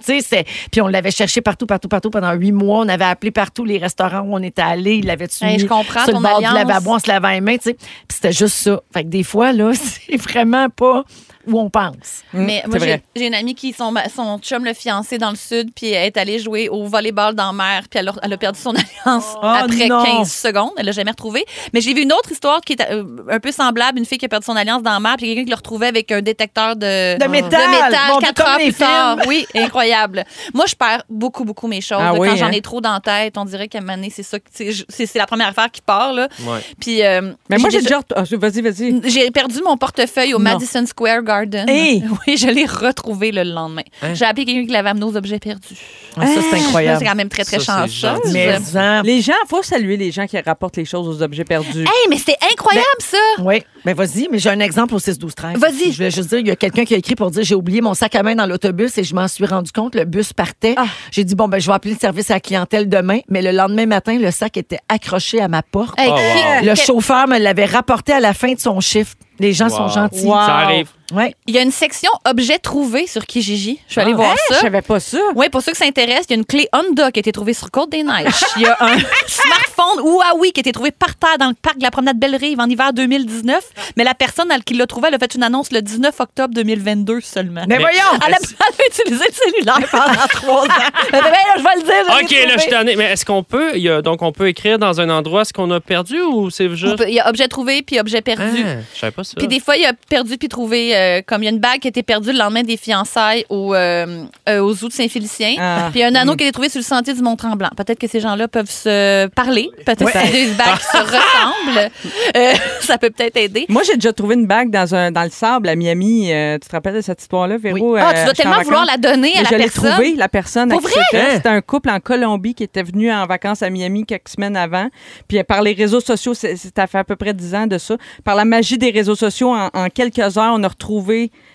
Puis on l'avait cherché partout, partout, partout pendant huit mois. On avait appelé partout les restaurants où on était allé. Il l'avait tué Hey, je comprends sur ton le bord alliance. du lavabo, on se lavait les mains. Puis c'était juste ça. Fait que des fois, là, c'est vraiment pas où on pense. Mais moi, j'ai une amie qui, son, son chum le fiancé dans le sud, puis elle est allée jouer au volleyball dans la mer, puis elle a, elle a perdu son alliance après non. 15 secondes. Elle l'a jamais retrouvée. Mais j'ai vu une autre histoire qui est euh, un peu semblable. Une fille qui a perdu son alliance dans la mer, puis quelqu'un qui l'a retrouvée avec un détecteur de, De métal. métal Mon Dieu, quatre comme heures les plus tard. Oui, incroyable. Moi, je perds beaucoup, beaucoup mes choses. Ah Quand j'en hein? ai trop dans la tête, on dirait qu'à un moment donné, c'est ça. c'est la première affaire qui part. Là. Ouais. Puis, euh, Mais moi, j'ai déjà. ah, vas-y, vas-y. j'ai perdu mon portefeuille au Non. Madison Square Garden. Hey! Oui, je l'ai retrouvé le lendemain. Hein? J'ai appelé quelqu'un qui l'avait amené aux objets perdus. Ah, ça, c'est incroyable. C'est quand même très, très Ça, c'est chanceux. Mais en- Les gens, faut saluer les gens qui rapportent les choses aux objets perdus. Hey, mais c'est incroyable, ça! Oui, mais vas-y, mais j'ai un exemple au 6 12 13. Vas-y. Je voulais juste dire, il y a quelqu'un qui a écrit pour dire j'ai oublié mon sac à main dans l'autobus et je m'en suis rendu compte, le bus partait. Ah. J'ai dit bon ben je vais appeler le service à la clientèle demain, mais le lendemain matin, le sac était accroché à ma porte. Hey, Oh, wow. Le chauffeur me l'avait rapporté à la fin de son chiffre. Les gens sont gentils. Wow. Ça arrive. Ouais. Il y a une section objets trouvés sur Kijiji. Je suis allée Ah. voir Hein, Je ça. savais pas ça. Oui, pour ceux qui s'intéressent, il y a une clé Honda qui a été trouvée sur Côte-des-Neiges. Il y a un smartphone Huawei qui a été trouvé par terre dans le parc de la promenade Belle-Rive en hiver 2019. Mais la personne elle, qui l'a trouvé, elle a fait une annonce le 19 octobre 2022 seulement. Mais, voyons! Elle a, elle a utilisé le cellulaire pendant trois ans. Elle a dit, Ben là, je vais le dire. je l'ai OK, là, je trouvé. suis tanné. Mais est-ce qu'on peut, il y a- donc on peut écrire dans un endroit ce qu'on a perdu ou c'est On juste. peut- Il y a objet trouvé puis objet perdu. Ah, je savais pas ça. Puis des fois, il y a perdu puis trouvé, euh, comme il y a une bague qui a été perdue le lendemain des fiançailles au, euh, euh, aux Zoo de Saint-Félicien. Ah. Puis il y a un anneau qui a été trouvé sur le sentier du Mont-Tremblant. Peut-être que ces gens-là peuvent se parler. Peut-être Ouais. que des bagues se ressemblent. Euh, ça peut peut-être aider. Moi, j'ai déjà trouvé une bague dans, un, dans le sable à Miami. Euh, tu te rappelles de cette histoire-là, Véro? Ah, tu dois tellement vouloir la donner à la je l'ai personne. trouvé, la personne. à Pour qui vrai? c'était. Un couple en Colombie qui était venu en vacances à Miami quelques semaines avant. Puis par les réseaux sociaux, ça fait à peu près 10 ans de ça. Par la magie des réseaux sociaux, en, en quelques heures, on a retrouvé.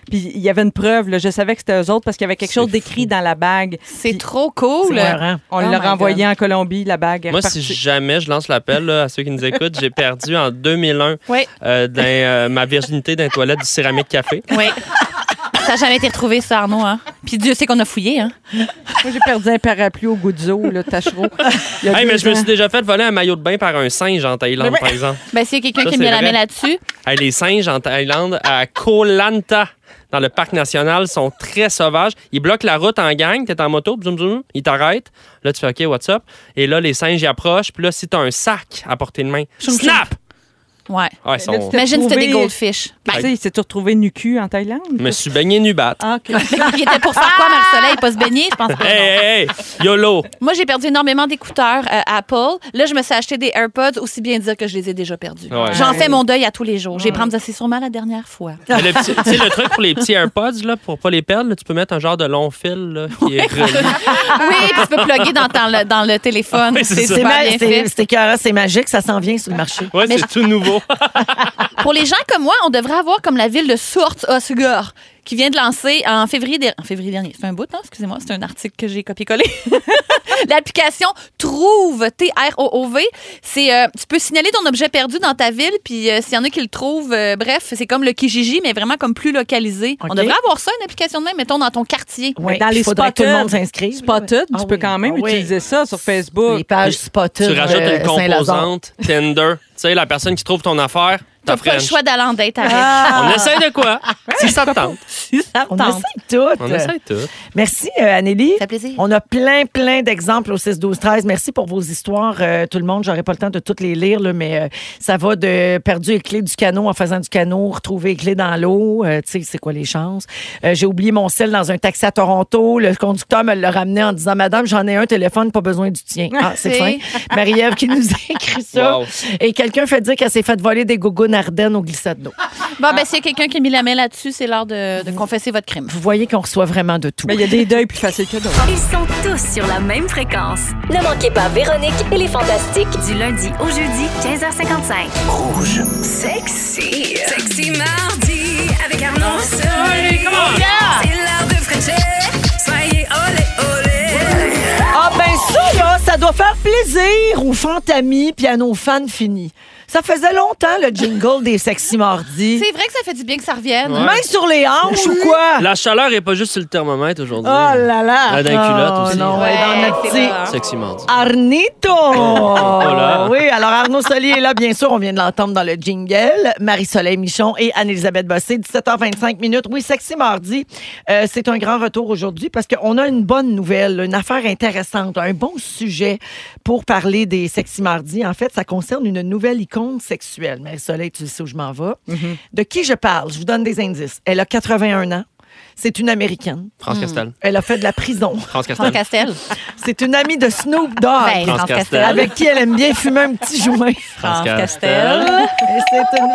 Puis il y avait une preuve. là. je savais que c'était eux autres parce qu'il y avait quelque chose d'écrit dans la bague. C'est trop cool. Marrant. On Oh l'a my renvoyé en Colombie, la bague. est Moi, repartie. si jamais je lance l'appel là, à ceux qui nous écoutent, j'ai perdu en 2001 Oui, euh, dans, euh, ma virginité d'un toilette du céramique café. oui. Ça n'a jamais été retrouvé, ça, Arnaud. Hein? Puis Dieu sait qu'on a fouillé. Hein? Moi, j'ai perdu un parapluie au Guzzo, le tachereau. Hey, mais je me suis déjà fait voler un maillot de bain par un singe en Thaïlande, Mais- par exemple. Ben, s'il y a quelqu'un qui c'est la main là-dessus, Hey, les singes en Thaïlande, à Koh Lanta, dans le parc national, sont très sauvages. Ils bloquent la route en gang. T'es en moto, zoom, zoom, ils t'arrêtent. Là, tu fais OK, what's up? Et là, les singes y approchent. Puis là, si t'as un sac à portée de main, Choum, snap! Ouais. Ouais, là, sont... Imagine si c'était des retrouvé- goldfish. Tu sais, il s'est retrouvé nu cul en Thaïlande? Je me suis baigné nu bat. Ah, OK. Il était pour faire quoi, Marc-Soleil? Pas se baigner? Je pense pas. Hey, hey, hey! YOLO! Moi, j'ai perdu énormément d'écouteurs euh, Apple. Là, je me suis acheté des AirPods, aussi bien dire que je les ai déjà perdus. Ouais. J'en fais mon deuil à tous les jours. J'ai prendre ça, c'est sûrement la dernière fois. Tu sais, le truc pour les petits AirPods, là, pour pas les perdre, là, tu peux mettre un genre de long fil là, qui est relié. Oui, puis tu peux plugger dans, dans le, dans le téléphone. Oui, c'est magique, ça s'en vient sur le marché. Ouais, c'est tout nouveau. Pour les gens comme moi, on devrait avoir comme la ville de Source-Osgore qui vient de lancer en février, der- en février dernier. C'est un bout, hein? excusez-moi, c'est un article que j'ai copié-collé. L'application Trouve, T-R-O-O-V. C'est, euh, tu peux signaler ton objet perdu dans ta ville, puis euh, s'il y en a qui le trouvent, euh, bref, c'est comme le Kijiji, mais vraiment comme plus localisé. On devrait avoir ça, une application de même, mettons, dans ton quartier. Oui, dans les faudrait que tout le monde Spotted. s'inscrive. Spotted, Ah tu peux oui, quand même ah oui. utiliser ça sur Facebook. Les pages Spotted. tu rajoutes une composante Tinder. Tu sais, la personne qui trouve ton affaire, T'as ta pas le choix d'aller en date avec. Ah! On essaie de quoi? Si ça te tente. Si ça On tente. essaie tout. On essaie tout. Merci, euh, Anneli. Ça fait plaisir. On a plein, plein d'exemples au 6, 12, 13. Merci pour vos histoires, euh, tout le monde. J'aurais pas le temps de toutes les lire, là, mais euh, ça va de perdu les clés du canot en faisant du canot, retrouver les clés dans l'eau. Euh, tu sais, c'est quoi les chances? Euh, J'ai oublié mon sel dans un taxi à Toronto. Le conducteur me l'a ramené en disant Madame, j'en ai un téléphone, pas besoin du tien. Ah, c'est C'est- fin. Marie-Ève qui nous a écrit ça. Wow. Et quelqu'un fait dire qu'elle s'est fait voler des gougounes Ardennes au glissade d'eau. Bon, ben, s'il y a quelqu'un qui a mis la main là-dessus, c'est l'heure de, de confesser votre crime. Vous voyez qu'on reçoit vraiment de tout. Mais il y a des deuils plus faciles que d'autres. Ils sont tous sur la même fréquence. Ne manquez pas Véronique et les Fantastiques. Du lundi au jeudi, 15h55. Sexy. Sexy mardi avec Arnaud Soli. C'est l'heure de Frencher. Soyez olé olé. Ah ben ça, là, ça doit faire plaisir Plaisir ou Fantami, piano fan fini. Ça faisait longtemps le jingle des sexy mardis. C'est vrai que ça fait du bien que ça revienne. Ouais. Main sur les hanches ou quoi? La chaleur est pas juste sur le thermomètre aujourd'hui. Oh là là! Dans les culottes Oh aussi. non, ouais, dans notre petit. Sexy mardi. Arnito! Voilà. Oui, alors Arnaud Solier est là, bien sûr, on vient de l'entendre dans le jingle. Marie-Soleil Michon et Anne-Elisabeth Bossé, 17h25 minutes. Oui, Sexy Mardi, euh, c'est un grand retour aujourd'hui parce qu'on a une bonne nouvelle, une affaire intéressante, un bon sujet pour parler des Sexy Mardi. En fait, ça concerne une nouvelle icône sexuelle. Marie-Soleil, tu sais où je m'en vais. De qui je parle? Je vous donne des indices. Elle a 81 ans. C'est une Américaine. France Castel. Elle a fait de la prison. France Franck Castel. Castel. C'est une amie de Snoop Dogg. Ben, France France Castel. Castel. avec qui elle aime bien fumer un petit joint. France Castel. Et c'est une...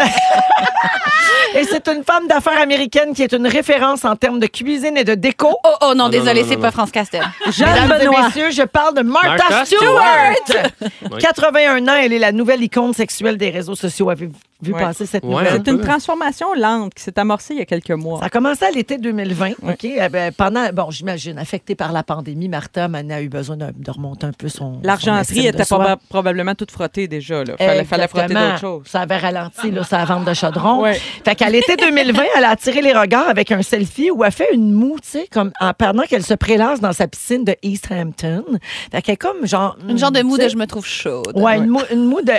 Et c'est une femme d'affaires américaine qui est une référence en termes de cuisine et de déco. Oh, oh non, non, désolé, c'est pas. France Castel. Mesdames et Benoît. messieurs, je parle de Martha, Martha Stewart. Oui. 81 ans, elle est la nouvelle icône sexuelle des réseaux sociaux. Avez-vous vu Ouais. passer cette Ouais, nouvelle? un C'est une transformation lente qui s'est amorcée il y a quelques mois. Ça a commencé à l'été 2020, OK? Eh ben, pendant, bon, j'imagine, affectée par la pandémie, Martha Manet a eu besoin de, de remonter un peu son. L'argenterie était proba- probablement toute frottée déjà. Là. Fallait, fallait frotter d'autres choses. Ça avait ralenti, là, sa vente de chaudron. Ouais. Fait qu'à l'été 2020, elle a attiré les regards avec un selfie où elle fait une moue, tu sais, comme en pendant qu'elle se prélasse dans sa piscine de East Hampton. Fait qu'elle est comme genre. Une genre de mou tu de je me trouve chaude. Ouais, une moue, une moue de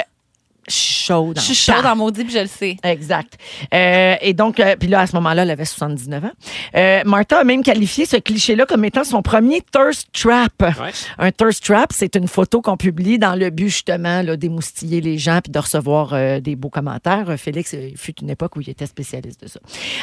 chaude. Je suis chaude en maudit, puis je le sais. Exact. Euh, et donc, euh, puis là, à ce moment-là, elle avait 79 ans. Euh, Martha a même qualifié ce cliché-là comme étant son premier thirst trap. Ouais. Un thirst trap, c'est une photo qu'on publie dans le but, justement, là, d'émoustiller les gens puis de recevoir euh, des beaux commentaires. Félix, il fut une époque où il était spécialiste de ça.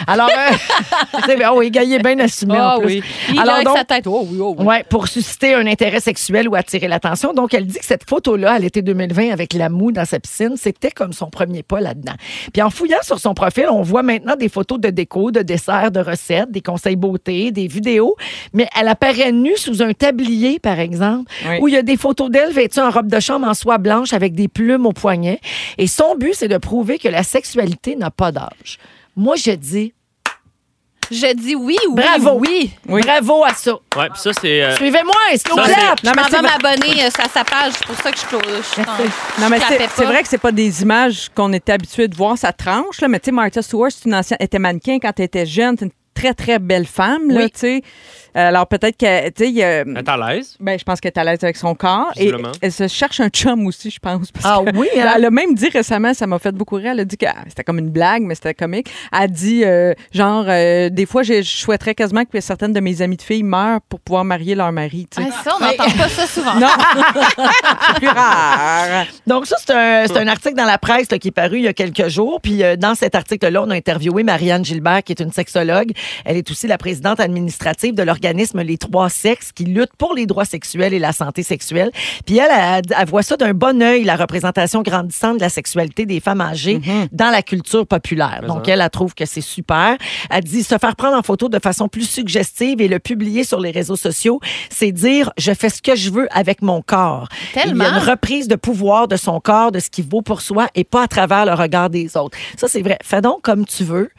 Alors, euh, oh, il gagnait bien assumé Ah en plus. oui. Il Alors a donc, sa tête. Oh oui, oh oui. Ouais, pour susciter un intérêt sexuel ou attirer l'attention. Donc, elle dit que cette photo-là, à l'été 2020, avec la moue dans sa piscine, c'était comme son premier pas là-dedans. Puis en fouillant sur son profil, on voit maintenant des photos de déco, de desserts, de recettes, des conseils beauté, des vidéos. Mais elle apparaît nue sous un tablier, par exemple, Oui. où il y a des photos d'elle vêtue en robe de chambre en soie blanche avec des plumes au poignet. Et son but, c'est de prouver que la sexualité n'a pas d'âge. Moi, je dis Je dis oui, oui, bravo. oui. Bravo à ça. Ouais, puis ça, c'est. euh, Suivez-moi, est-ce que vous Ça, c'est- clap? Je mais m'en c'est vais vrai- m'abonner euh, à sa page. C'est pour ça que je close. Je, je Non, mais c'est clapais c'est pas. vrai que c'est pas des images qu'on était habitué de voir sa tranche, là, mais tu sais, Martha Stewart, c'est une ancienne, elle était mannequin quand elle était jeune, c'est une très, très belle femme, là, Oui. tu sais. Alors peut-être que, tu sais, Elle est à l'aise? ben, je pense qu'elle est à l'aise avec son corps. Et elle se cherche un chum aussi, je pense. parce Ah que- oui, hein? Elle a même dit récemment, ça m'a fait beaucoup rire, elle a dit que ah, c'était comme une blague, mais c'était comique. Elle a dit, euh, genre, euh, des fois, je je souhaiterais quasiment que certaines de mes amies de filles meurent pour pouvoir marier leur mari, tu sais. Ah, ça, on n'entend pas ça souvent. Non, c'est plus rare. Donc, ça, c'est un, c'est un article dans la presse là, qui est paru il y a quelques jours. Puis, euh, dans cet article-là, on a interviewé Marianne Gilbert, qui est une sexologue. Elle est aussi la présidente administrative de l'organisme Les Trois Sexes, qui lutte pour les droits sexuels et la santé sexuelle. Puis, elle, elle, elle voit ça d'un bon œil, la représentation grandissante de la sexualité des femmes âgées dans la culture populaire. Donc, elle, elle trouve que c'est super. Elle dit se faire prendre en photo de façon plus suggestive et le publier sur les réseaux sociaux, c'est dire je fais ce que je veux avec mon corps. Tellement. Il y a une reprise de pouvoir de son corps, de ce qui vaut pour soi et pas à travers le regard des autres. Ça, c'est vrai. Fais donc comme tu veux.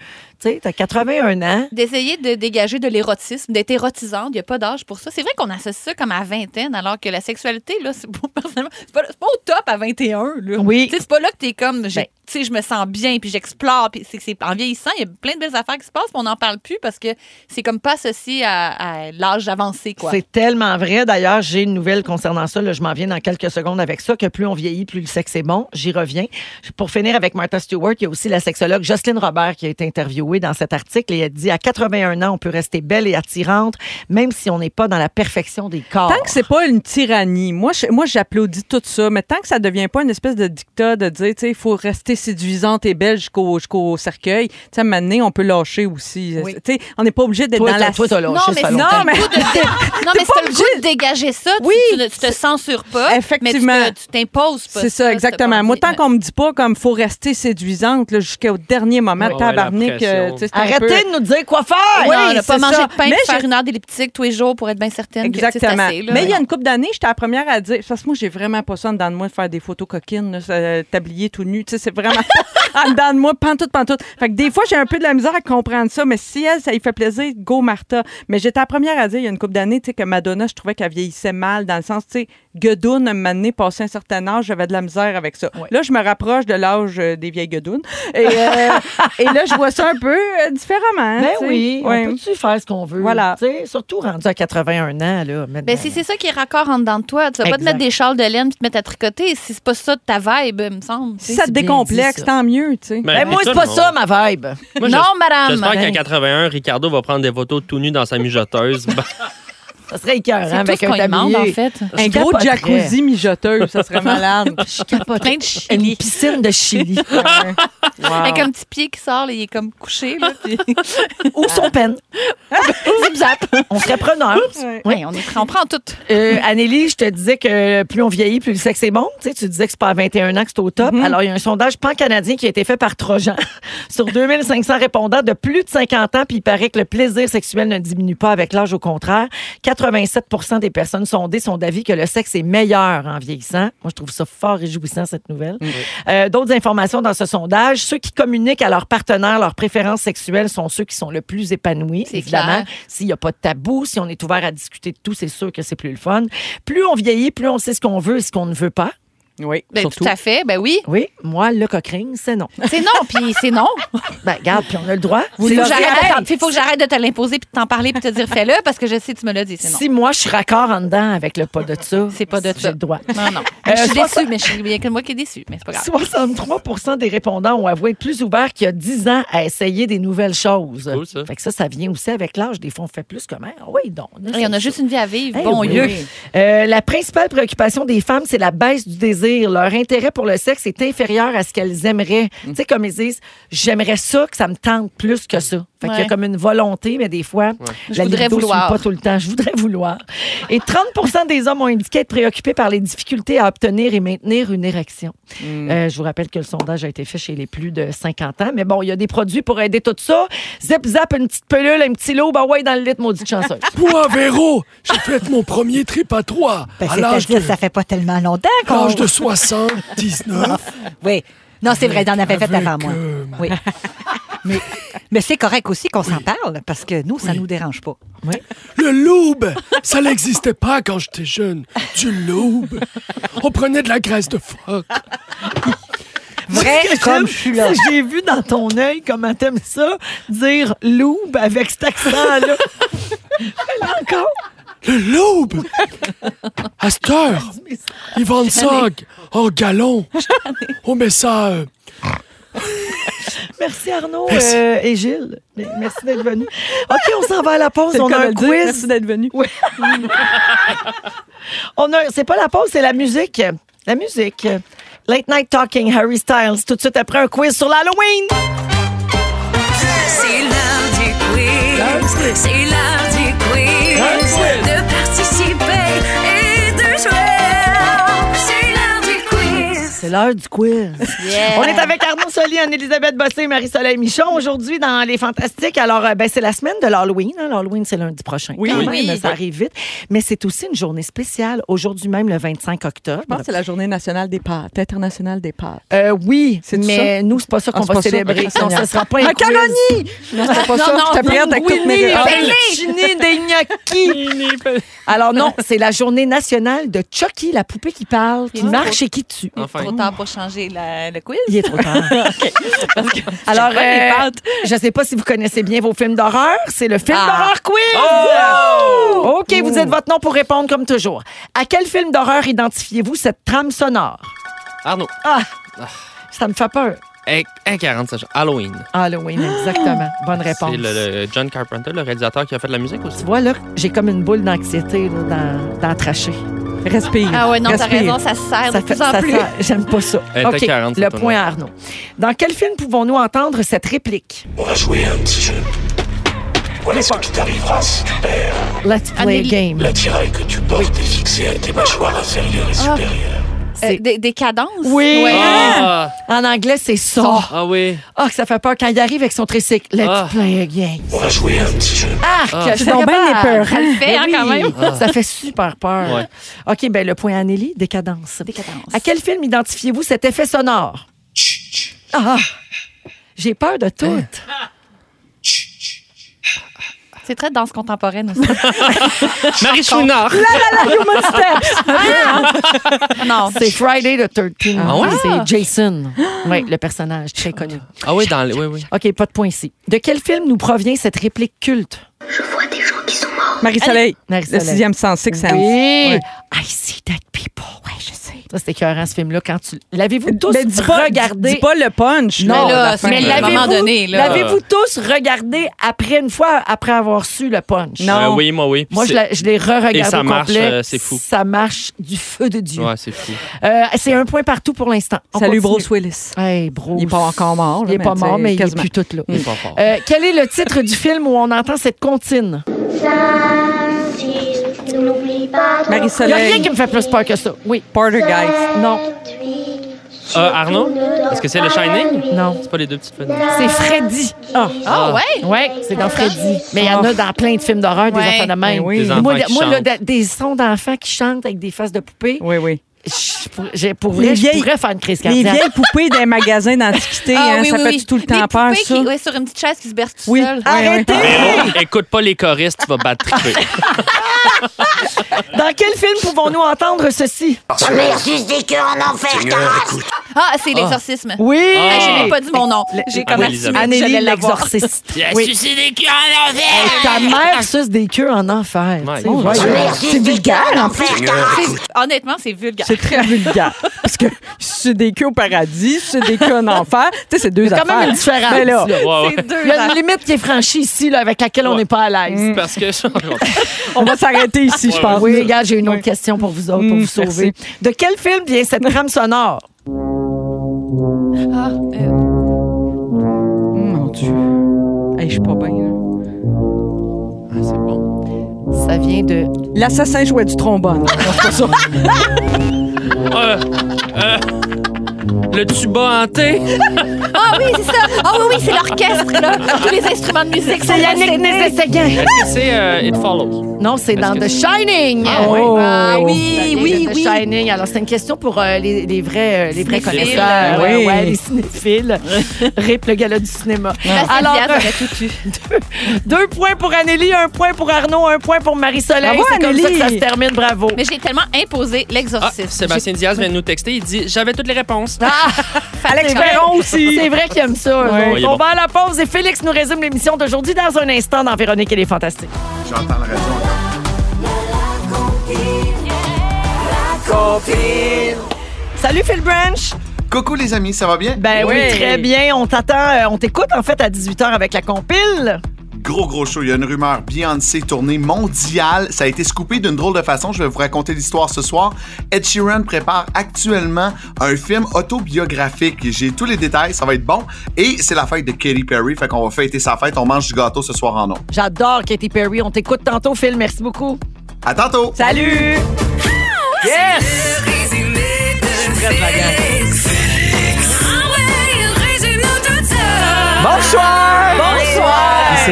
Tu sais, t'as 81 ans. D'essayer de dégager de l'érotisme, d'être érotisante. Il n'y a pas d'âge pour ça. C'est vrai qu'on associe ça comme à vingtaine, alors que la sexualité, là, c'est pas, personnellement, c'est pas, au top à 21. Là. Oui. Tu sais, c'est pas là que t'es comme, j'ai- Ben. Tu sais, je me sens bien, puis j'explore. Puis c'est, c'est- en vieillissant, il y a plein de belles affaires qui se passent, puis on n'en parle plus parce que c'est comme pas associé à, à l'âge avancé, quoi. C'est tellement vrai. D'ailleurs, j'ai une nouvelle concernant ça. Là, je m'en viens dans quelques secondes avec ça, que plus on vieillit, plus le sexe est bon. J'y reviens. Pour finir avec Martha Stewart, il y a aussi la sexologue Jocelyne Robert qui a été interviewée dans cet article et elle dit à 81 ans, on peut rester belle et attirante, même si on n'est pas dans la perfection des corps. Tant que c'est pas une tyrannie, moi, je- moi j'applaudis tout ça, mais tant que ça devient pas une espèce de dictat de dire, tu sais, il faut rester séduisante et belle jusqu'au jusqu'au cercueil, tu sais, à un moment donné, on peut lâcher aussi. Oui. Tu sais, on n'est pas obligé d'être dans la... toi, t'as lâché, Non, ça mais. Non, mais- non, c'est le goût de dégager ça. Tu- Oui, tu, ne- tu te censures pas. Effectivement. Mais tu tu t'imposes pas. C'est ça, exactement. Moi, tant qu'on me dit pas comme faut rester séduisante jusqu'au dernier moment, Ouais, tabarnak, euh, tu Arrêtez peu- de nous dire quoi faire! Oui, non, ne pas c'est manger ça. de pain Mais faire j'ai- une heure d'elliptique tous les jours pour être bien certaine que tu sais, c'est Exactement. assez, là. Mais il y a une couple d'années, j'étais la première à dire, parce que moi, j'ai vraiment pas ça en dedans de moi de faire des photos coquines, là, ça, tablier tout nu. Tu sais, c'est vraiment en dedans de moi, pantoute, pantoute. Fait que des fois, j'ai un peu de la misère à comprendre ça, mais si elle, ça lui fait plaisir, go Martha. Mais j'étais la première à dire, il y a une couple d'années, tu sais, que Madonna, je trouvais qu'elle vieillissait mal, dans le sens, tu sais, guedounes, un moment donné, passé un certain âge, j'avais de la misère avec ça. Là, je me rapproche de l'âge euh, des vieilles guedounes. Et, euh, et là, je vois ça un peu euh, différemment. Ben tu sais. oui, Ouais. on peut-tu faire ce qu'on veut? Voilà. Surtout rendu à 81 ans. Là. Ben, si c'est ça qui est raccord en dedans de toi, tu vas pas te mettre des châles de laine puis te mettre à tricoter si c'est pas ça de ta vibe, me semble. Si ça te décomplexe, tant mieux, sais. Ben, moi, c'est pas ça, ma vibe. Moi, Non, madame. J'espère qu'à Ben. 81, Ricardo va prendre des photos tout nu dans sa mijoteuse. Ça serait écœurant avec un tablier. en fait. Un Je gros jacuzzi mijoteuse, ça serait malade. Je capote. Plein de chili. Une piscine de chili. Avec un petit pied qui sort, là, il est comme couché. Là, puis... Ou son peine. Zip zap. On serait preneur. Oui, on, est on prend tout. Euh, Annélie, je te disais que plus on vieillit, plus le sexe est bon. Tu, sais, tu disais que c'est pas à 21 ans que c'est au top. Mm-hmm. Alors, il y a un sondage pan-canadien qui a été fait par Trojan sur 2500 répondants de plus de 50 ans, puis il paraît que le plaisir sexuel ne diminue pas avec l'âge. Au contraire, 87% des personnes sondées sont d'avis que le sexe est meilleur en vieillissant. Moi, je trouve ça fort réjouissant, cette nouvelle. Euh, D'autres informations dans ce sondage. Ceux qui communiquent à leur partenaire leurs préférences sexuelles sont ceux qui sont le plus épanouis, évidemment. S'il n'y a pas de tabou, si on est ouvert à discuter de tout, c'est sûr que c'est plus le fun. Plus on vieillit, plus on sait ce qu'on veut et ce qu'on ne veut pas. Oui, Ben, surtout. tout à fait, ben oui. Oui, moi, le coquering, c'est non. C'est non, puis c'est non. Ben, regarde, puis on a le droit. Il faut, que j'arrête de réel. t'en- puis il faut que j'arrête de te l'imposer puis de t'en parler puis de te dire fais-le parce que je sais que tu me l'as dit, c'est non. Si moi, je suis raccord en dedans avec le pas de ça, C'est pas de j'ai ça. le droit. Non, non. Euh, je suis déçue, mais je suis- il y a que moi qui est déçue, mais c'est pas grave. 63% des répondants ont avoué être plus ouverts qu'il y a 10 ans à essayer des nouvelles choses. Cool, ça. Fait que ça, ça vient aussi avec l'âge. Des fois, on fait plus comme Ah oui, donc. Et on a juste une vie à vivre. Eh bon oui. Dieu. Euh, la principale préoccupation des femmes, c'est la baisse du désir. Leur intérêt pour le sexe est inférieur à ce qu'elles aimeraient. Mm. Tu sais, comme ils disent, j'aimerais ça, que ça me tente plus que ça. Fait qu'il y a Ouais. comme une volonté, mais des fois, Je la voudrais libido suit vouloir. pas tout le temps. Je voudrais vouloir. Et 30% des hommes ont indiqué être préoccupés par les difficultés à obtenir et maintenir une érection. Mm. Euh, je vous rappelle que le sondage a été fait chez les plus de 50 ans. Mais bon, il y a des produits pour aider tout ça. Zip, zap, une petite pelule, un petit lot, ben ouais, dans le lit, maudite chanceuse. Moi, Véro, j'ai fait mon premier trip à trois Ben, à l'âge de, ça fait pas tellement longtemps qu'on... l'âge de 79. Oui. Non, c'est vrai, t'en avais fait avant moi. euh, Oui. mais mais c'est correct aussi qu'on s'en parle parce que nous, ça nous dérange pas. Le loup, ça n'existait pas quand j'étais jeune. Du loup. On prenait de la graisse de phoque. Vrai comme je suis là. J'ai vu dans ton œil comment t'aimes ça, dire loup avec cet accent-là. Encore. Le loup! À cette heure, ils vendent ça en, gallon. On met ça... euh, Merci Arnaud Merci. euh, et Gilles. Mais Merci d'être venu. OK, on s'en va à la pause. C'est le On cas a de un le dire. quiz. Merci d'être venu. Oui. On a, c'est pas la pause, c'est la musique. La musique. Late Night Talking, Harry Styles. Tout de suite après un quiz sur l'Halloween. C'est quiz. C'est l'heure du quiz. De participer C'est l'heure du quiz. Yeah. On est avec Arnaud Soli, Anne-Élisabeth Bossé et Marie-Soleil Michon aujourd'hui dans Les Fantastiques. Alors, euh, ben, c'est la semaine de l'Halloween. hein. L'Halloween, c'est lundi prochain. Oui. Quand même, Oui. ça arrive vite. Mais c'est aussi une journée spéciale. Aujourd'hui même, le 25 octobre. Je pense que c'est la journée nationale des pâtes, internationale des pâtes. Euh, oui, C'est-tu mais nous, c'est pas ça Ah, qu'on c'est va pas ça? célébrer. Non, Seigneur. ce sera pas un. Macaroni! Non, c'était pas ça. non, J'étais prête avec toutes mes Winnie, réponses. fettuccine, des gnocchis. Alors non, c'est la journée nationale de Chucky, la poupée qui parle, qui Oh. marche et qui tue. Enfin. Trop tard pour changer la- le quiz? Il est trop tard. Alors, J'aime pas les euh, je sais pas si vous connaissez bien vos films d'horreur. C'est le film Ah. d'horreur quiz. Oh! OK, vous dites votre nom pour répondre comme toujours. À quel film d'horreur identifiez-vous cette trame sonore? Arnaud. Ah, ça me fait peur. Hey, hey, 40, ça, Halloween. Halloween, exactement. Bonne réponse. C'est le, le John Carpenter, le réalisateur qui a fait de la musique aussi. Tu vois, là, j'ai comme une boule d'anxiété là, dans, dans la trachée. Respire. Ah ouais, non, t'as raison, ça se sert Ça de fait, plus en ça plus. J'aime pas ça. OK, 40, le point à Arnaud. Dans quel film pouvons-nous entendre cette réplique? On va jouer à un petit jeu. Voilà ce qui t'arrivera si tu perds. Let's play a game. L'attirail que tu portes est fixé à tes mâchoires inférieures et Ah. supérieures. Euh, des, des cadences? Oui. Ouais. Ah, En anglais, c'est ça. ah oui. Ah, que ça fait peur quand il arrive avec son tricycle. Let's Ah. play a game. On va jouer à un petit jeu. Ah, que je serais bien épeurant. Ça le fait, hein, Ben quand oui. même. Ça fait super peur. Ouais. OK, ben le point à Anneli, décadence. Décadence. À quel film identifiez-vous cet effet sonore? Ah, j'ai peur de tout. C'est très danse contemporaine aussi. Marie Chouinard. La la la human steps. non. C'est Friday the 13th. Ah ouais? C'est Jason. Oui, le personnage très connu. Ah oui, dans les. Oui, oui. OK, pas de point ici. De quel film nous provient cette réplique culte? Marie-Soleil. Le Marie-Soleil. sixième sens, Six Sense. Oui. Ouais. I see dead people. Oui, je sais. Ça, c'était écœurant, ce film-là. Quand tu... L'avez-vous tous Ben, dis pas, regardé? dis pas le punch. Non, là, là, mais Mais à un l'avez-vous moment donné, là. l'avez-vous tous regardé après une fois, après avoir su le punch? Non. Euh, oui, moi, oui. Puis Moi, je l'ai- je l'ai re-regardé Et ça au marche, complet. euh, c'est fou. Ça marche du feu de Dieu. Ouais, c'est fou. Euh, c'est un point partout pour l'instant. On Salut continue. Bruce Willis. Hey, Bruce. Il est pas encore mort. là, Il est pas mais mort, mais il est plus tout là. Il est pas fort. Euh, quel est le titre du film où on entend cette comptine? Il n'y a Marie-Soleil. rien qui me fait plus peur que ça. Oui. Porter Guys. Non. Euh, Arnaud? Est-ce que c'est le Shining? Non. C'est pas les deux petites fenêtres. C'est Freddy. Ah. Ah, ouais? Ouais, c'est dans Freddy. Mais il y en a dans plein de films d'horreur, des Ouais. enfants de même. Oui. Des moi, enfants qui moi, là, chantent. da- des sons d'enfants qui chantent avec des faces de poupées, Oui, oui. Je, pour, pour Les vrai, je vieilles- pourrais faire une crise Les cardiaque. vieilles poupées des magasins d'antiquité, Ah, hein, oui, ça oui, fait oui. tout le temps Les peur, ça? Qui, ouais, sur une petite chaise qui se berce tout Oui. seul. Arrêtez! Écoute pas les choristes, tu vas battre triper. Dans quel film pouvons-nous entendre ceci? Suce des cœurs en enfer, Taras. Ah, c'est l'exorcisme. Oui! Hey, je n'ai pas dit mon nom. J'ai comme l'avoir. l'exorciste. Oui. sucé des cœurs en enfer. Ta mère suce des queues en enfer. Oh, suce des cœurs en enfer, Taras. Honnêtement, c'est vulgaire. C'est très vulgaire. Parce que c'est des queues au paradis, c'est des queues en enfer. Tu sais, c'est deux Il y a quand affaires. même une différence. Mais là, là. Ouais, ouais. C'est deux Il y a une affaires. limite qui est franchie ici là, avec laquelle on n'est pas à l'aise. Parce que. on va s'arrêter ici, je pense. Oui, regarde, j'ai une autre question pour vous autres, pour Mm, vous sauver. merci. De quel film vient cette trame sonore? Ah, euh, Mon Dieu. Hey, je suis pas bien. là. Ah, c'est bon. Ça vient de. L'assassin jouait du trombone. Non, c'est pas ça. Euh, euh, le tuba hanté. Ah oui, c'est ça. Ah oui, oui, c'est l'orchestre, là. Tous les instruments de musique. C'est Yannick. Nézet-Séguin. Est-ce que c'est euh, It Follows? Non, c'est dans The c'est- Shining. Ah, oui, oui. Ah, Oh. oui, Ça vient oui, de The oui. Shining. Alors, c'est une question pour euh, les, les vrais, euh, les vrais Cinéphiles. connaisseurs. Oui. Ouais, ouais, les cinéphiles. Rip le gala du cinéma. Bastien Alors, Diaz euh, aurait tout eu. deux points pour Anneli, un point pour Arnaud, un point pour Marie-Soleil. Bravo, C'est comme ça que ça se termine. Bravo. Mais j'ai tellement imposé Ah, l'exorcisme. Sébastien Diaz vient de nous texter. Il dit J'avais toutes les réponses. Alex. Perron aussi. C'est vrai qu'il aime ça. eux Ouais. autres. Oui, il est on bon. va à la pause et Félix nous résume l'émission d'aujourd'hui dans un instant dans Véronique et les Fantastiques. J'entends le raison Salut Phil Branch. Coucou les amis, ça va bien? Ben oui, Oui. très bien. On t'attend, euh, on t'écoute en fait à 18h avec la compile. Gros, gros show. Il y a une rumeur Beyoncé tournée mondiale. Ça a été scoopé d'une drôle de façon. Je vais vous raconter l'histoire ce soir. Ed Sheeran prépare actuellement un film autobiographique. J'ai tous les détails. Ça va être bon. Et c'est la fête de Katy Perry. Fait qu'on va fêter sa fête. On mange du gâteau ce soir en nom. J'adore Katy Perry. On t'écoute tantôt, Phil. Merci beaucoup. À tantôt! Salut! Yes!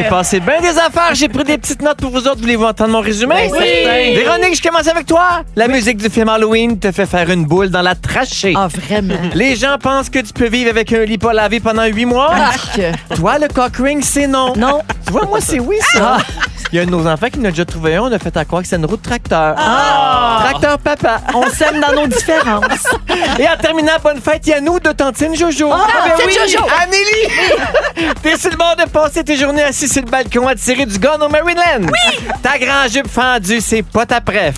S'est passé bien des affaires. J'ai pris des petites notes pour vous autres. Voulez-vous entendre mon résumé? Ben oui. Véronique, je commence avec toi. La musique du film Halloween te fait faire une boule dans la trachée. Ah, vraiment? Les gens pensent que tu peux vivre avec un lit pas lavé pendant huit mois. Arc. Toi, le cock ring, c'est non. Non. Tu vois, moi, c'est oui, ça. Il y a un de nos enfants qui nous a déjà trouvé un. On a fait à croire que c'est une roue de tracteur. Tracteur papa. On s'aime dans nos différences. Et en terminant, bonne fête, il y a nous de Tantine Jojo. Ah, ben c'est oui. Jojo. Anélie! T'es sur le bord de passer tes journées assis sur le balcon à tirer du gun au Maryland. Oui! Ta grande jupe fendue, c'est pas ta préf.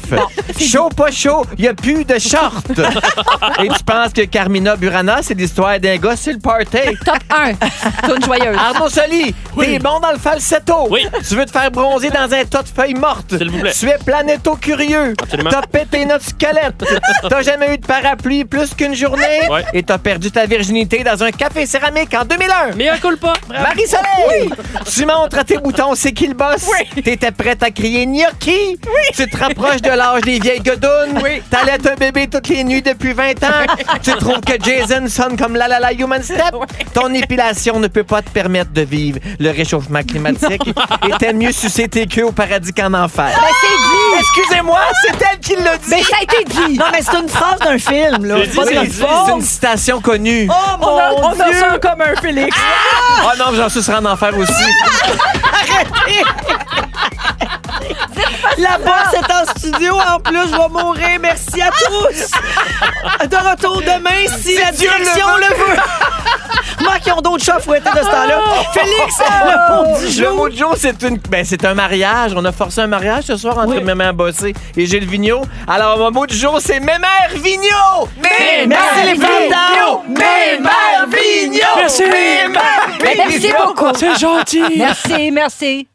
chaud, pas chaud, y a plus de short. Et tu penses que Carmina Burana, c'est l'histoire d'un gars sur le party. Top 1. Tourne joyeuse. Arnaud Soli, t'es bon dans le falsetto. Oui. Tu veux te faire bronzer dans un tas de feuilles mortes. S'il vous plaît. Tu es planéto-curieux. Absolument. T'as pété notre squelette. T'as jamais eu de parapluie plus qu'une journée. Ouais. Et t'as perdu ta virginité dans un café céramique en 2001. Mais un coup pas. Marie-Soleil! Tu montres à tes boutons c'est qui le boss? Oui. T'étais prête à crier gnocchi? Oui. Tu te rapproches de l'âge des vieilles godounes? Oui. T'allaites un bébé toutes les nuits depuis 20 ans? tu trouves que Jason sonne comme la la la human step? Ton épilation ne peut pas te permettre de vivre le réchauffement climatique et t'aimes mieux sucer tes queues au paradis qu'en enfer. Ben, c'est dit! Excusez-moi, c'est elle qui l'a dit! Mais ça a été dit! Non, mais c'est une phrase d'un film, là. C'est une citation connue. Oh, mon On a, on a Dieu! ça comme un Félix. Oh non, j'en sucerai en enfer aussi. La bosse est en studio. En plus, je vais mourir. Merci à tous. De retour demain, si la Dieu le direction veut. le veut. Remarque, ils ont d'autres chats fouettés de ce temps-là. Félix, le mot du Le jour. mot de jour, c'est une, ben, c'est un mariage. On a forcé un mariage ce soir entre Oui. Mémère Bossé et Gilles Vigneault. Alors, mon mot du jour, c'est Mémère Vigneault! Merci les femmes d'art. Mémère Vigneault! Merci. Mémère Merci beaucoup. C'est gentil. Merci, merci.